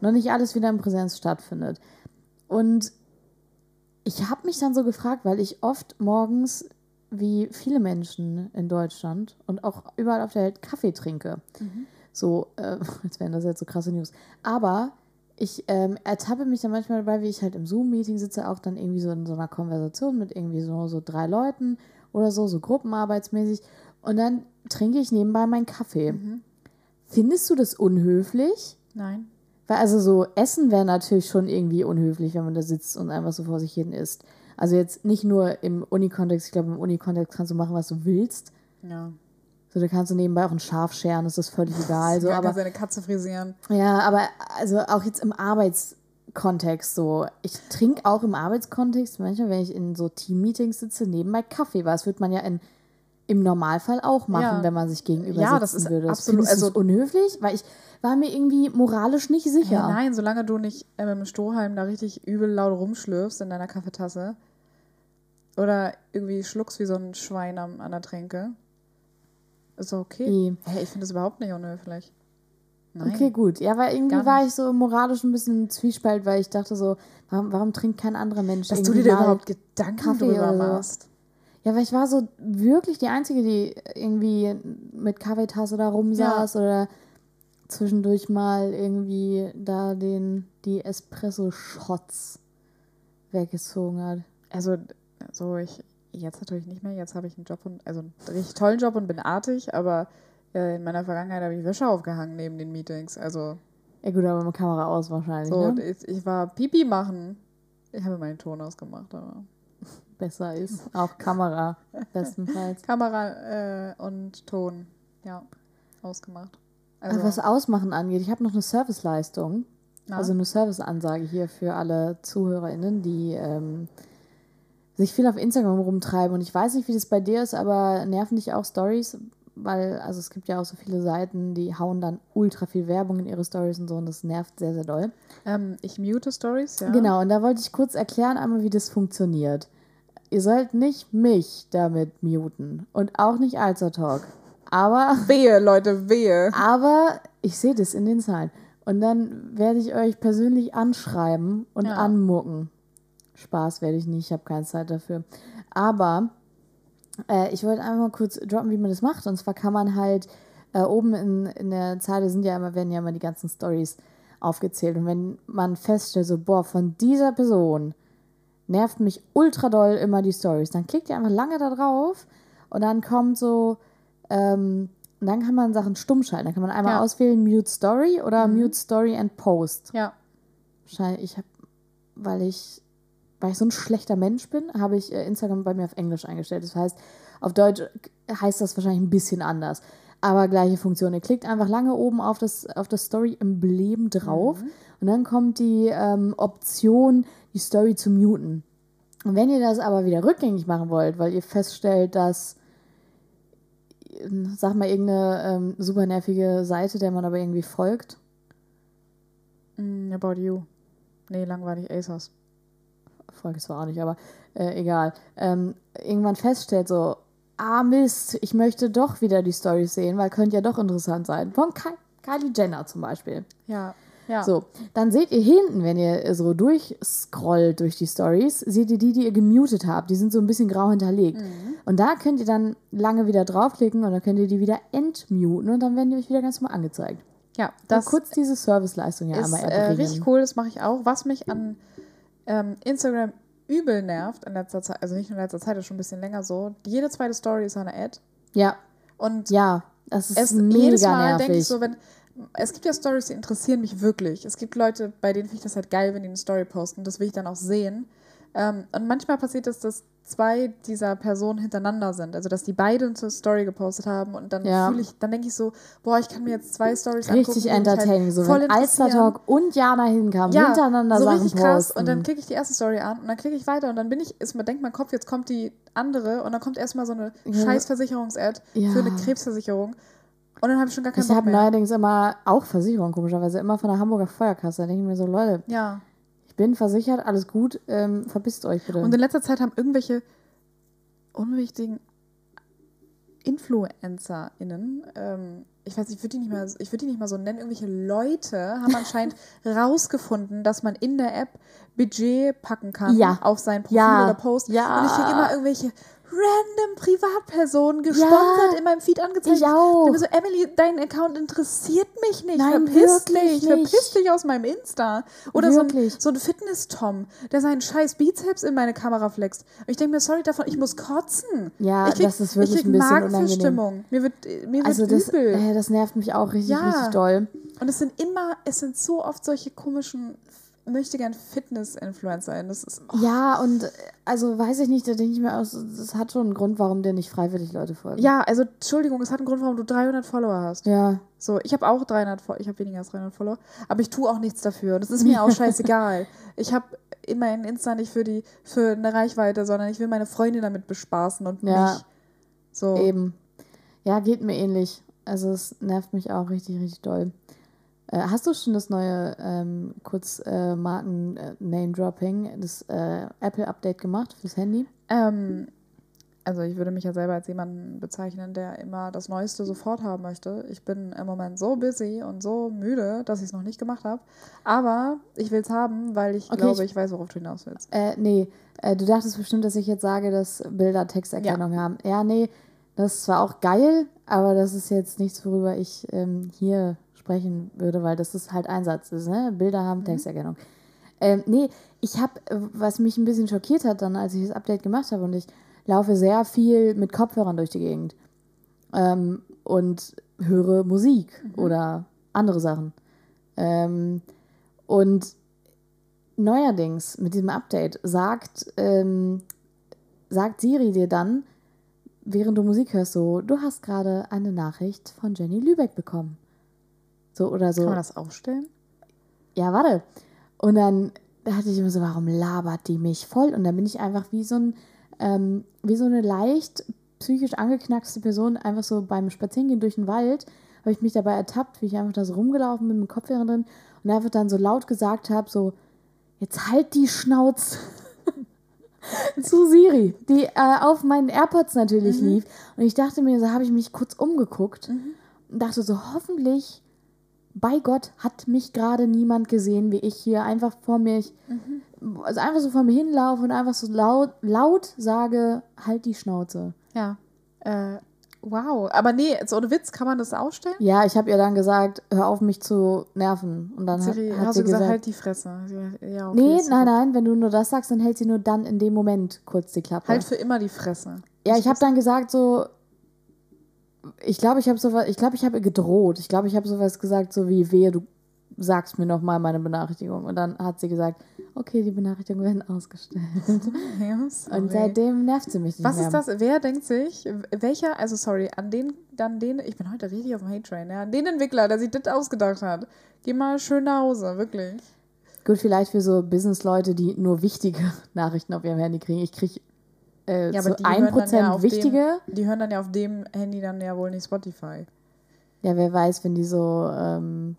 noch nicht alles wieder in Präsenz stattfindet. Und ich habe mich dann so gefragt, weil ich oft morgens, wie viele Menschen in Deutschland und auch überall auf der Welt Kaffee trinke. So, äh, als wären das jetzt so krasse News. Aber ich ähm, ertappe mich dann manchmal dabei, wie ich halt im Zoom-Meeting sitze, auch dann irgendwie so in so einer Konversation mit irgendwie so, so drei Leuten oder so, so gruppenarbeitsmäßig. Und dann trinke ich nebenbei meinen Kaffee. Findest du das unhöflich? Nein. Weil also so Essen wäre natürlich schon irgendwie unhöflich, wenn man da sitzt und einfach so vor sich hin isst. Also jetzt nicht nur im Uni-Kontext, ich glaube im Uni-Kontext kannst du machen, was du willst. Ja. So, da kannst du nebenbei auch ein Schaf scheren, das ist völlig egal. So, aber seine Katze frisieren. ja, aber also auch jetzt im Arbeitskontext so. Ich trinke auch im Arbeitskontext manchmal, wenn ich in so Team-Meetings sitze, nebenbei Kaffee, weil das würde man ja in, im Normalfall auch machen, Ja. wenn man sich gegenüber Ja, sitzen das ist würde. absolut- Findest du also- unhöflich? Weil ich war mir irgendwie moralisch nicht sicher. Ja, nein, solange du nicht äh, mit dem Strohhalm da richtig übel laut rumschlürfst in deiner Kaffeetasse oder irgendwie schluckst wie so ein Schwein am, an der Tränke, ist okay. Nee. Hey, ich finde das überhaupt nicht unhöflich. Nein. Okay, gut. Ja, weil irgendwie war ich so moralisch ein bisschen im Zwiespalt, weil ich dachte so, warum, warum trinkt kein anderer Mensch Dass du dir da überhaupt Gedanken Kaffee drüber machst. Ja, weil ich war so wirklich die Einzige, die irgendwie mit Kaffeetasse da rumsaß oder zwischendurch mal irgendwie da den, die Espresso-Shots weggezogen hat. Also, so ich, jetzt natürlich nicht mehr, jetzt habe ich einen Job und, also einen richtig tollen Job und bin artig, aber äh, in meiner Vergangenheit habe ich Wäsche aufgehangen neben den Meetings. Also, Ja gut, aber mit Kamera aus wahrscheinlich, so, ne? ich, ich war Pipi machen. Ich habe meinen Ton ausgemacht, aber. Besser ist. Auch Kamera, bestenfalls. Kamera äh, und Ton, ja, ausgemacht. Also, Ach, was Ausmachen angeht, ich habe noch eine Serviceleistung. na? Also eine Serviceansage hier für alle ZuhörerInnen, die ähm, sich viel auf Instagram rumtreiben. Und ich weiß nicht, wie das bei dir ist, aber nerven dich auch Stories? Weil, also es gibt ja auch so viele Seiten, die hauen dann ultra viel Werbung in ihre Stories und so und das nervt sehr, sehr doll. ähm, ich mute Stories, ja. Genau, und da wollte ich kurz erklären einmal, wie das funktioniert. Ihr sollt nicht mich damit muten und auch nicht Alzertalk. Aber Wehe, Leute, wehe. aber ich sehe das in den Zahlen. Und dann werde ich euch persönlich anschreiben und Ja. anmucken. Spaß werde ich nicht, ich habe keine Zeit dafür. Aber äh, ich wollte einfach mal kurz droppen, wie man das macht. Und zwar kann man halt äh, oben in, in der Zeile sind ja immer, werden ja immer die ganzen Stories aufgezählt. Und wenn man feststellt, so, boah, von dieser Person nervt mich ultra doll immer die Stories, dann klickt ihr einfach lange da drauf und dann kommt so, ähm, und dann kann man Sachen stumm schalten. Dann kann man einmal Ja. auswählen Mute Story oder Mhm. Mute Story and Post. Ja. Wahrscheinlich, ich habe, weil ich, weil ich so ein schlechter Mensch bin, habe ich äh, Instagram bei mir auf Englisch eingestellt. Das heißt, auf Deutsch heißt das wahrscheinlich ein bisschen anders. Aber gleiche Funktion. Ihr klickt einfach lange oben auf das, auf das Story-Emblem drauf und dann kommt die ähm, Option, die Story zu muten. Und wenn ihr das aber wieder rückgängig machen wollt, weil ihr feststellt, dass, äh, sag mal, irgendeine ähm, super nervige Seite, der man aber irgendwie folgt, Mm, about you. Nee, langweilig ASOS. Folge ich zwar auch nicht, aber äh, egal, ähm, irgendwann feststellt so, ah Mist, ich möchte doch wieder die Stories sehen, weil könnte ja doch interessant sein. Von Ky Kylie Jenner zum Beispiel. Ja. Ja. So, dann seht ihr hinten, wenn ihr so durchscrollt durch die Stories, seht ihr die, die ihr gemutet habt. Die sind so ein bisschen grau hinterlegt. Und da könnt ihr dann lange wieder draufklicken und dann könnt ihr die wieder entmuten und dann werden die euch wieder ganz normal angezeigt. Ja, Das das kurz diese Serviceleistung ja ist einmal äh, erbringen. richtig cool, das mache ich auch. Was mich an ähm, Instagram übel nervt in letzter Zeit, also nicht nur in letzter Zeit, das ist schon ein bisschen länger so, jede zweite Story ist eine Ad. Ja, Und ja, das ist es, mega jedes Mal nervig. denke ich so, wenn. Es gibt ja Stories, die interessieren mich wirklich. Es gibt Leute, bei denen finde ich das halt geil, wenn die eine Story posten. Das will ich dann auch sehen. Ähm, und manchmal passiert es, dass zwei dieser Personen hintereinander sind. Also, dass die beide eine Story gepostet haben und dann Ja. fühle ich, dann denke ich so, boah, ich kann mir jetzt zwei Stories Richtig angucken. mich halt entertaining. So, voll wenn Alster. Talk und Jana hinkamen, ja, hintereinander so Sachen richtig krass. posten. Und dann klicke ich die erste Story an und dann klicke ich weiter und dann bin ich, ist, denkt mein Kopf, jetzt kommt die andere und dann kommt erstmal so eine Ja. scheiß Versicherungs-Ad Ja. für eine Krebsversicherung. Und dann habe ich schon gar keinen ich Bock habe mehr. neuerdings immer, auch Versicherung komischerweise, immer von der Hamburger Feuerkasse. Da denke ich mir so, Leute, Ja. Ich bin versichert, alles gut, ähm, verpisst euch bitte. Und in letzter Zeit haben irgendwelche unwichtigen InfluencerInnen, ähm, ich weiß, ich würde die, nicht mal- ich würd die nicht mal so nennen, irgendwelche Leute haben anscheinend rausgefunden, dass man in der App Budget packen kann Ja. auf sein Profil Ja. oder Post. Ja. Und ich kriege immer irgendwelche random Privatpersonen gesponsert Ja. in meinem Feed angezeigt. Ich auch. Ich bin so, Emily, dein Account interessiert mich nicht. Nein, verpiss wirklich dich. Verpiss nicht. dich aus meinem Insta. Oder so ein, Wirklich. so ein Fitness-Tom, der seinen scheiß Bizeps in meine Kamera flext. Und ich denke mir, sorry davon, ich muss kotzen. Ja, ich krieg, das ist wirklich ich krieg ein bisschen Magenverstimmung. Mir wird, mir also wird das, übel. äh, das nervt mich auch richtig, Ja. richtig doll. Und es sind immer, es sind so oft solche komischen, möchte gern Fitness-Influencer. Das ist, oh. Ja, und äh, also weiß ich nicht, da denke ich mir aus, das hat schon einen Grund, warum dir nicht freiwillig Leute folgen. Ja, also Entschuldigung, es hat einen Grund, warum du 300 Follower hast. Ja, So, ich habe auch 300, Fo- ich habe weniger als 300 Follower, aber ich tue auch nichts dafür. Das ist mir auch scheißegal. Ich habe immerhin Insta nicht für die für eine Reichweite, sondern ich will meine Freunde damit bespaßen und Ja. mich. So. eben. Ja, geht mir ähnlich. Also es nervt mich auch richtig, richtig doll. Äh, hast du schon das neue ähm, kurz äh, Marken äh, Name Dropping, das äh, Apple Update gemacht fürs Handy? Ähm, also ich würde mich ja selber als jemanden bezeichnen, der immer das Neueste sofort haben möchte. Ich bin im Moment so busy und so müde, dass ich es noch nicht gemacht habe. Aber ich will es haben, weil ich Okay, glaube, ich- ich weiß, worauf du hinaus willst. Äh, nee, äh, du dachtest bestimmt, dass ich jetzt sage, dass Bilder Texterkennung haben. Ja, nee, das ist zwar auch geil, aber das ist jetzt nichts, worüber ich ähm, hier sprechen würde, weil das ist halt Einsatz ist, ne? Bilder haben Texterkennung. Ähm, nee, ich habe, was mich ein bisschen schockiert hat dann, als ich das Update gemacht habe und ich laufe sehr viel mit Kopfhörern durch die Gegend ähm, und höre Musik oder andere Sachen. Ähm, und neuerdings mit diesem Update sagt, ähm, sagt Siri dir dann, während du Musik hörst, so, du hast gerade eine Nachricht von Jenny Lübeck bekommen. So oder so. Kann man das aufstellen? Ja, warte. Und dann dachte ich immer so, warum labert die mich voll? Und dann bin ich einfach wie so ein, ähm, wie so eine leicht psychisch angeknackste Person, einfach so beim Spazierengehen durch den Wald, habe ich mich dabei ertappt, wie ich einfach da so rumgelaufen bin mit dem Kopfhörer drin und einfach dann so laut gesagt habe, so, jetzt halt die Schnauze. zu Siri, die äh, auf meinen AirPods natürlich lief. Und ich dachte mir, so habe ich mich kurz umgeguckt und dachte so, hoffentlich bei Gott hat mich gerade niemand gesehen, wie ich hier einfach vor mir, ich, also einfach so vor mir hinlaufe und einfach so laut, laut sage, halt die Schnauze. Ja. Äh, wow. Aber nee, jetzt ohne Witz, kann man das ausstellen? Ja, ich habe ihr dann gesagt, hör auf mich zu nerven. Und dann Siri, hat, hat hast sie du gesagt, gesagt, halt die Fresse. Ja, okay, nee, nein, gut. nein, wenn du nur das sagst, dann hält sie nur dann in dem Moment kurz die Klappe. Halt für immer die Fresse. Ja, ich habe dann gesagt so, ich glaube, ich habe sowas, ich glaube, ich habe gedroht. Ich glaube, ich habe sowas gesagt, so wie, wehe, du sagst mir nochmal meine Benachrichtigung. Und dann hat sie gesagt, okay, die Benachrichtigungen werden ausgestellt. Ja, Und seitdem nervt sie mich nicht Was mehr. ist das? Wer denkt sich, welcher, also sorry, an den, an den, ich bin heute richtig auf dem Hate-Train, ja, an den Entwickler, der sich das ausgedacht hat. Geh mal schön nach Hause, wirklich. Gut, vielleicht für so Business-Leute, die nur wichtige Nachrichten auf ihrem Handy kriegen. Ich kriege äh, Ja, zu aber die hören dann 1% ja auf wichtige. Dem, die hören dann ja auf dem Handy dann ja wohl nicht Spotify. Ja, wer weiß, wenn die so ähm,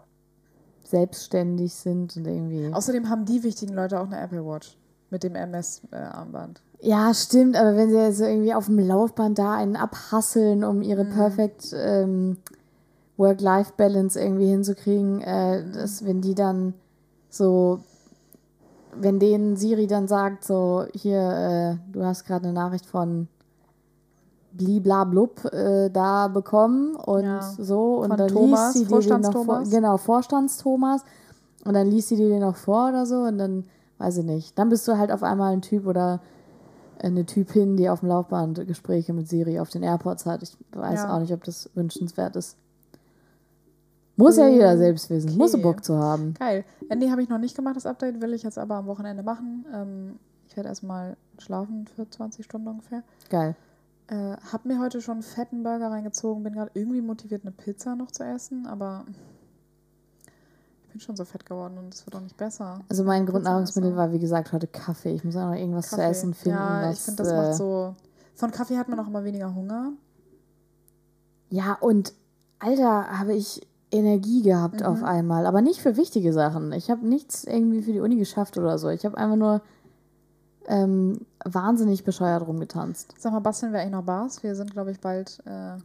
selbstständig sind und irgendwie. Außerdem haben die wichtigen Leute auch eine Apple Watch mit dem MS-Armband. Ja, stimmt, aber wenn sie jetzt so irgendwie auf dem Laufband da einen abhasseln, um ihre Mhm. perfekt ähm, Work-Life-Balance irgendwie hinzukriegen, äh, dass, wenn die dann so, wenn denen Siri dann sagt, so, hier, äh, du hast gerade eine Nachricht von bliblablub äh, da bekommen und Ja. so und Von dann Thomas, liest sie dir den noch vor, genau, Vorstands-Thomas und dann liest sie dir den noch vor oder so und dann, weiß ich nicht, dann bist du halt auf einmal ein Typ oder eine Typin, die auf dem Laufband Gespräche mit Siri auf den AirPods hat. Ich weiß Ja. auch nicht, ob das wünschenswert ist. Muss ja jeder selbst wissen. Muss Okay. Bock zu haben. Geil. Andy habe ich noch nicht gemacht, das Update will ich jetzt aber am Wochenende machen. Ähm, ich werde erstmal schlafen für 20 Stunden ungefähr. Geil. Äh, hab mir heute schon einen fetten Burger reingezogen, bin gerade irgendwie motiviert, eine Pizza noch zu essen, aber ich bin schon so fett geworden und es wird auch nicht besser. Also mein Grundnahrungsmittel war, wie gesagt, heute Kaffee. Ich muss auch noch irgendwas zu Kaffee. essen finden. Ja, was, ich finde, das äh, macht so. Von Kaffee hat man auch immer weniger Hunger. Ja, und Alter, habe ich Energie gehabt Mhm. auf einmal. Aber nicht für wichtige Sachen. Ich habe nichts irgendwie für die Uni geschafft oder so. Ich habe einfach nur ähm, wahnsinnig bescheuert rumgetanzt. Sag mal, basteln wir eigentlich noch Bars? Wir sind, glaube ich, bald, äh, Ah,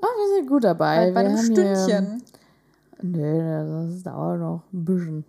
wir sind gut dabei. bald bei wir einem haben hier- Stündchen. Nö, das dauert noch ein bisschen.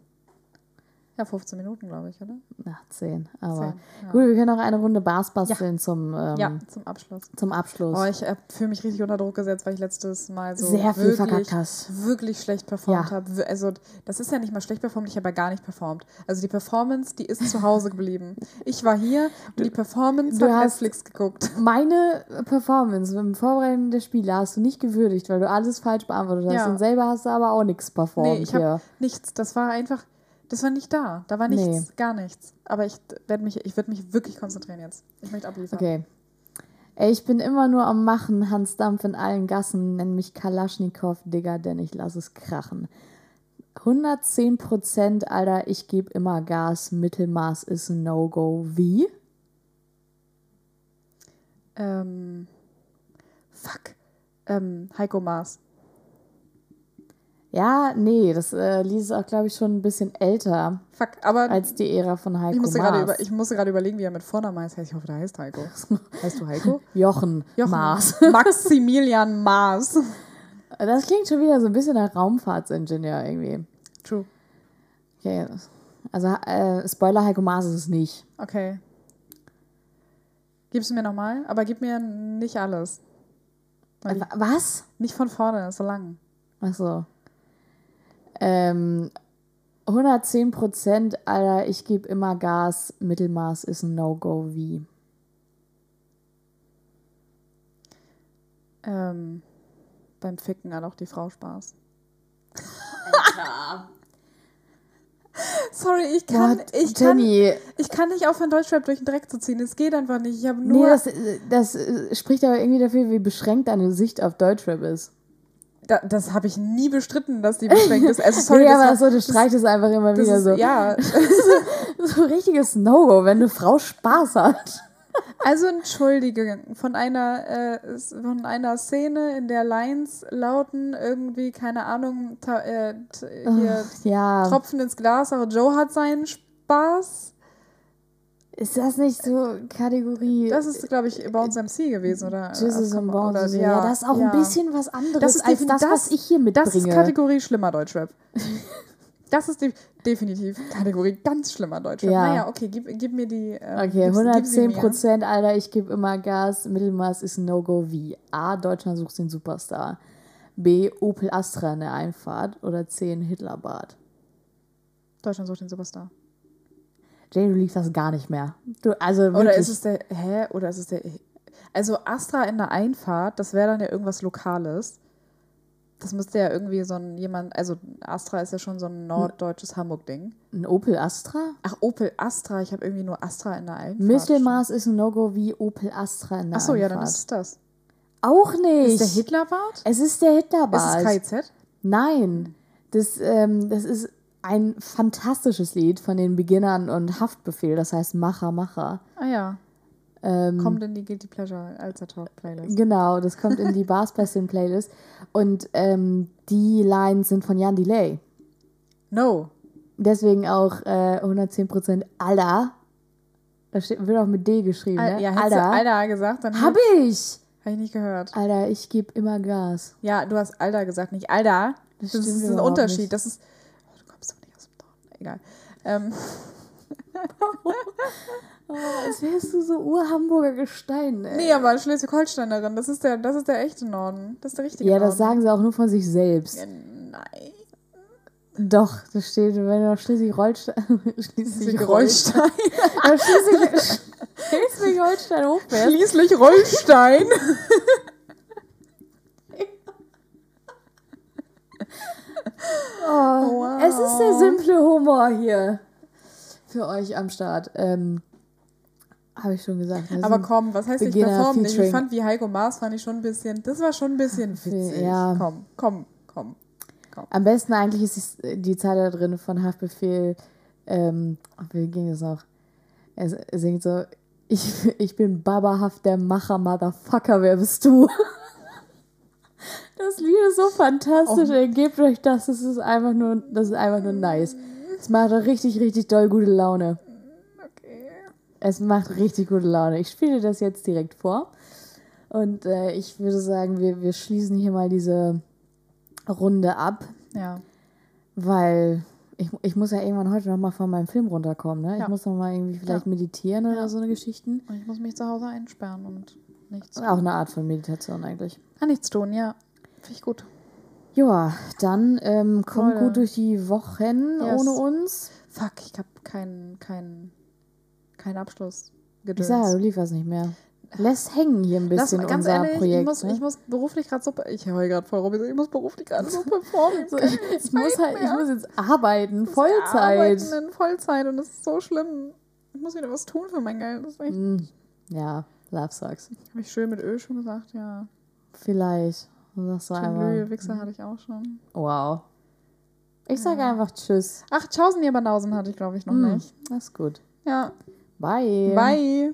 Ja, 15 Minuten, glaube ich, oder? Nach 10. Aber Zehn, ja. gut, wir können auch eine Runde Bars basteln zum, ähm, Ja, zum Abschluss. zum Abschluss. Oh, ich äh, fühle mich richtig unter Druck gesetzt, weil ich letztes Mal so Sehr viel wirklich, hast. wirklich schlecht performt Ja. habe. Also das ist ja nicht mal schlecht performt, ich habe ja gar nicht performt. Also die Performance, die ist zu Hause geblieben. Ich war hier und die Performance du hat hast- Netflix geguckt. Meine Performance im Vorbereiten der Spiele hast du nicht gewürdigt, weil du alles falsch beantwortet hast. Ja. Und selber hast du aber auch nichts performt Nee, ich habe nichts. Das war einfach, das war nicht da. Da war nichts, gar nichts. Aber ich werde mich, ich werde mich wirklich konzentrieren jetzt. Ich möchte abliefern. Okay. Ey, ich bin immer nur am Machen, Hans Dampf in allen Gassen, nenn mich Kalaschnikow, Digga, denn ich lass es krachen. 110 Prozent, Alter, ich geb immer Gas, Mittelmaß ist ein No-Go. Wie? Ähm, fuck. Ähm, Heiko Maas. Ja, nee, das äh, Lied ist auch, glaube ich, schon ein bisschen älter Fuck, aber als die Ära von Heiko ich musste gerade über, ich musste gerade überlegen, wie er mit Vornamen heißt. Ich hoffe, der heißt Heiko. heißt du Heiko? Jochen, Jochen Maas. Maximilian Maas. Das klingt schon wieder so ein bisschen nach Raumfahrtsingenieur irgendwie. True. Okay, also äh, Spoiler, Heiko Maas ist es nicht. Okay. Gib's mir nochmal, aber gib mir nicht alles. Äh, wa- was? Nicht von vorne, so lang. Achso. Ähm, 110 Prozent, Alter, ich gebe immer Gas. Mittelmaß ist ein No-Go. Wie? Ähm, beim Ficken hat auch die Frau Spaß. Sorry, ich kann, Gott, ich kann, Jenny. ich kann nicht aufhören, Deutschrap durch den Dreck zu ziehen. Es geht einfach nicht. Ich habe nur. Nee, das, äh, das äh, spricht aber irgendwie dafür, wie beschränkt deine Sicht auf Deutschrap ist. Da, das habe ich nie bestritten, dass die beschränkt ist. Also sorry, nee, das aber war, so, du streichst es einfach immer das wieder ist, so. Ja, So ein richtiges No-Go, wenn eine Frau Spaß hat. also entschuldige, von einer, äh, von einer Szene, in der Lines lauten irgendwie, keine Ahnung, äh, hier Ja, Tropfen ins Glas, aber Joe hat seinen Spaß. Ist das nicht so Kategorie Das ist, glaube ich, bei uns MC gewesen, oder? Jesus Äh, und oder- Bones? Ja, das ist auch ja. ein bisschen was anderes Das ist als das, was ich hier mitbringe. Das ist Kategorie schlimmer Deutschrap. Das ist de definitiv Kategorie ganz schlimmer Deutschrap. Ja. Naja, okay, gib, gib mir die. Ähm, Okay, gib's- gib sie 110 mir. Prozent, Alter, ich gebe immer Gas. Mittelmaß ist No-Go wie A. Deutschland sucht den Superstar. B. Opel Astra in der Einfahrt. Oder C. ein Hitlerbad. Deutschland sucht den Superstar. Jay, du liegst das gar nicht mehr. Du, also Oder ist es der. Hä? Oder ist es der. Also Astra in der Einfahrt, das wäre dann ja irgendwas Lokales. Das müsste ja irgendwie so ein jemand, also Astra ist ja schon so ein norddeutsches Hamburg-Ding. Ein Opel Astra? Ach, Opel Astra, ich habe irgendwie nur Astra in der Einfahrt. Mittelmaß ist ein No-Go wie Opel Astra in der Achso, ja, dann Einfahrt. ist es das. Auch nicht. Ist der Hitlerbart? es ist der Ist Hitlerbart. es KZ? Nein, das, ähm, das ist ein fantastisches Lied von den Beginnern und Haftbefehl, das heißt Macher, Macher. Ah ja. Ähm, Kommt in die Guilty Pleasure Alter Talk Playlist. Genau, das kommt in die Bars Best Playlist. Und ähm, die Lines sind von Jan Delay. No. Deswegen auch äh, 110% Alter. Da steht, wird auch mit D geschrieben, Al ne? ja, hättest du Alter gesagt, dann Hab ich! Habe ich nicht gehört. Alter, ich gebe immer Gas. Ja, du hast Alter gesagt, nicht Alter. Das, Das ist ein Unterschied. nicht. Das ist. Oh, du kommst doch nicht aus dem Norden. Egal. Ähm, Oh, als wärst du so Ur-Hamburger Gestein, ey. nee, aber Schleswig-Holsteinerin, das ist der, das ist der echte Norden. Das ist der richtige Ja, Norden. das sagen sie auch nur von sich selbst. Ja, nein. Doch, das steht, wenn du nach Schleswig-Holstein. Schleswig-Holstein. Schleswig-Holstein hochfährst. Schleswig-Holstein. Oh, Wow. Es ist der simple Humor hier für euch am Start. Ähm, Habe ich schon gesagt. ne? Aber komm, was heißt ich Beginner perform nicht? Ich fand wie Heiko Maas fand ich schon ein bisschen, das war schon ein bisschen witzig. Ja. Komm, komm, komm. Am besten eigentlich ist es- die Zeile da drin von Haftbefehl. Ähm, wie ging es noch? Er singt so: Ich, ich bin babahaft der Macher, Motherfucker, wer bist du? Das Lied ist so fantastisch, Oh. ey, gebt euch das, das ist einfach nur, das ist einfach nur nice. Es macht richtig, richtig doll gute Laune. Okay. Es macht richtig gute Laune. Ich spiele das jetzt direkt vor. Und äh, ich würde sagen, wir, wir schließen hier mal diese Runde ab, Ja. weil ich, ich muss ja irgendwann heute noch mal von meinem Film runterkommen. Ne? Ich Ja. muss noch mal irgendwie vielleicht Ja. meditieren oder so eine Geschichten. Und ich muss mich zu Hause einsperren und nichts. Auch eine Art von Meditation eigentlich. Kann nichts tun, ja. Finde ich gut. Ja, dann ähm, kommt Leute. gut durch die Wochen Yes. ohne uns. Fuck, ich habe keinen keinen keinen Abschluss Ich gedöns. sage, du lieferst nicht mehr. Lässt hängen hier ein Lass bisschen ganz unser ehrlich, Projekt. ich, muss, ne? ich muss beruflich gerade so. Ich heule gerade voll rum. Ich muss beruflich gerade so performen. so, ich, ich, muss halt, ich muss jetzt arbeiten, Vollzeit. Arbeiten in Vollzeit und das ist so schlimm. Ich muss wieder was tun für mein Geld. Das ist echt. Mm, Ja, Love Sucks. Habe ich schön mit Öl schon gesagt, ja. Vielleicht. Du sagst Löhe, einmal. Wichser hatte ich auch schon. Wow. Ich sage einfach Tschüss. Ach, Tschaußen Banausen hatte ich, glaube ich, noch Mm, nicht. Das ist gut. Ja. Bye. Bye.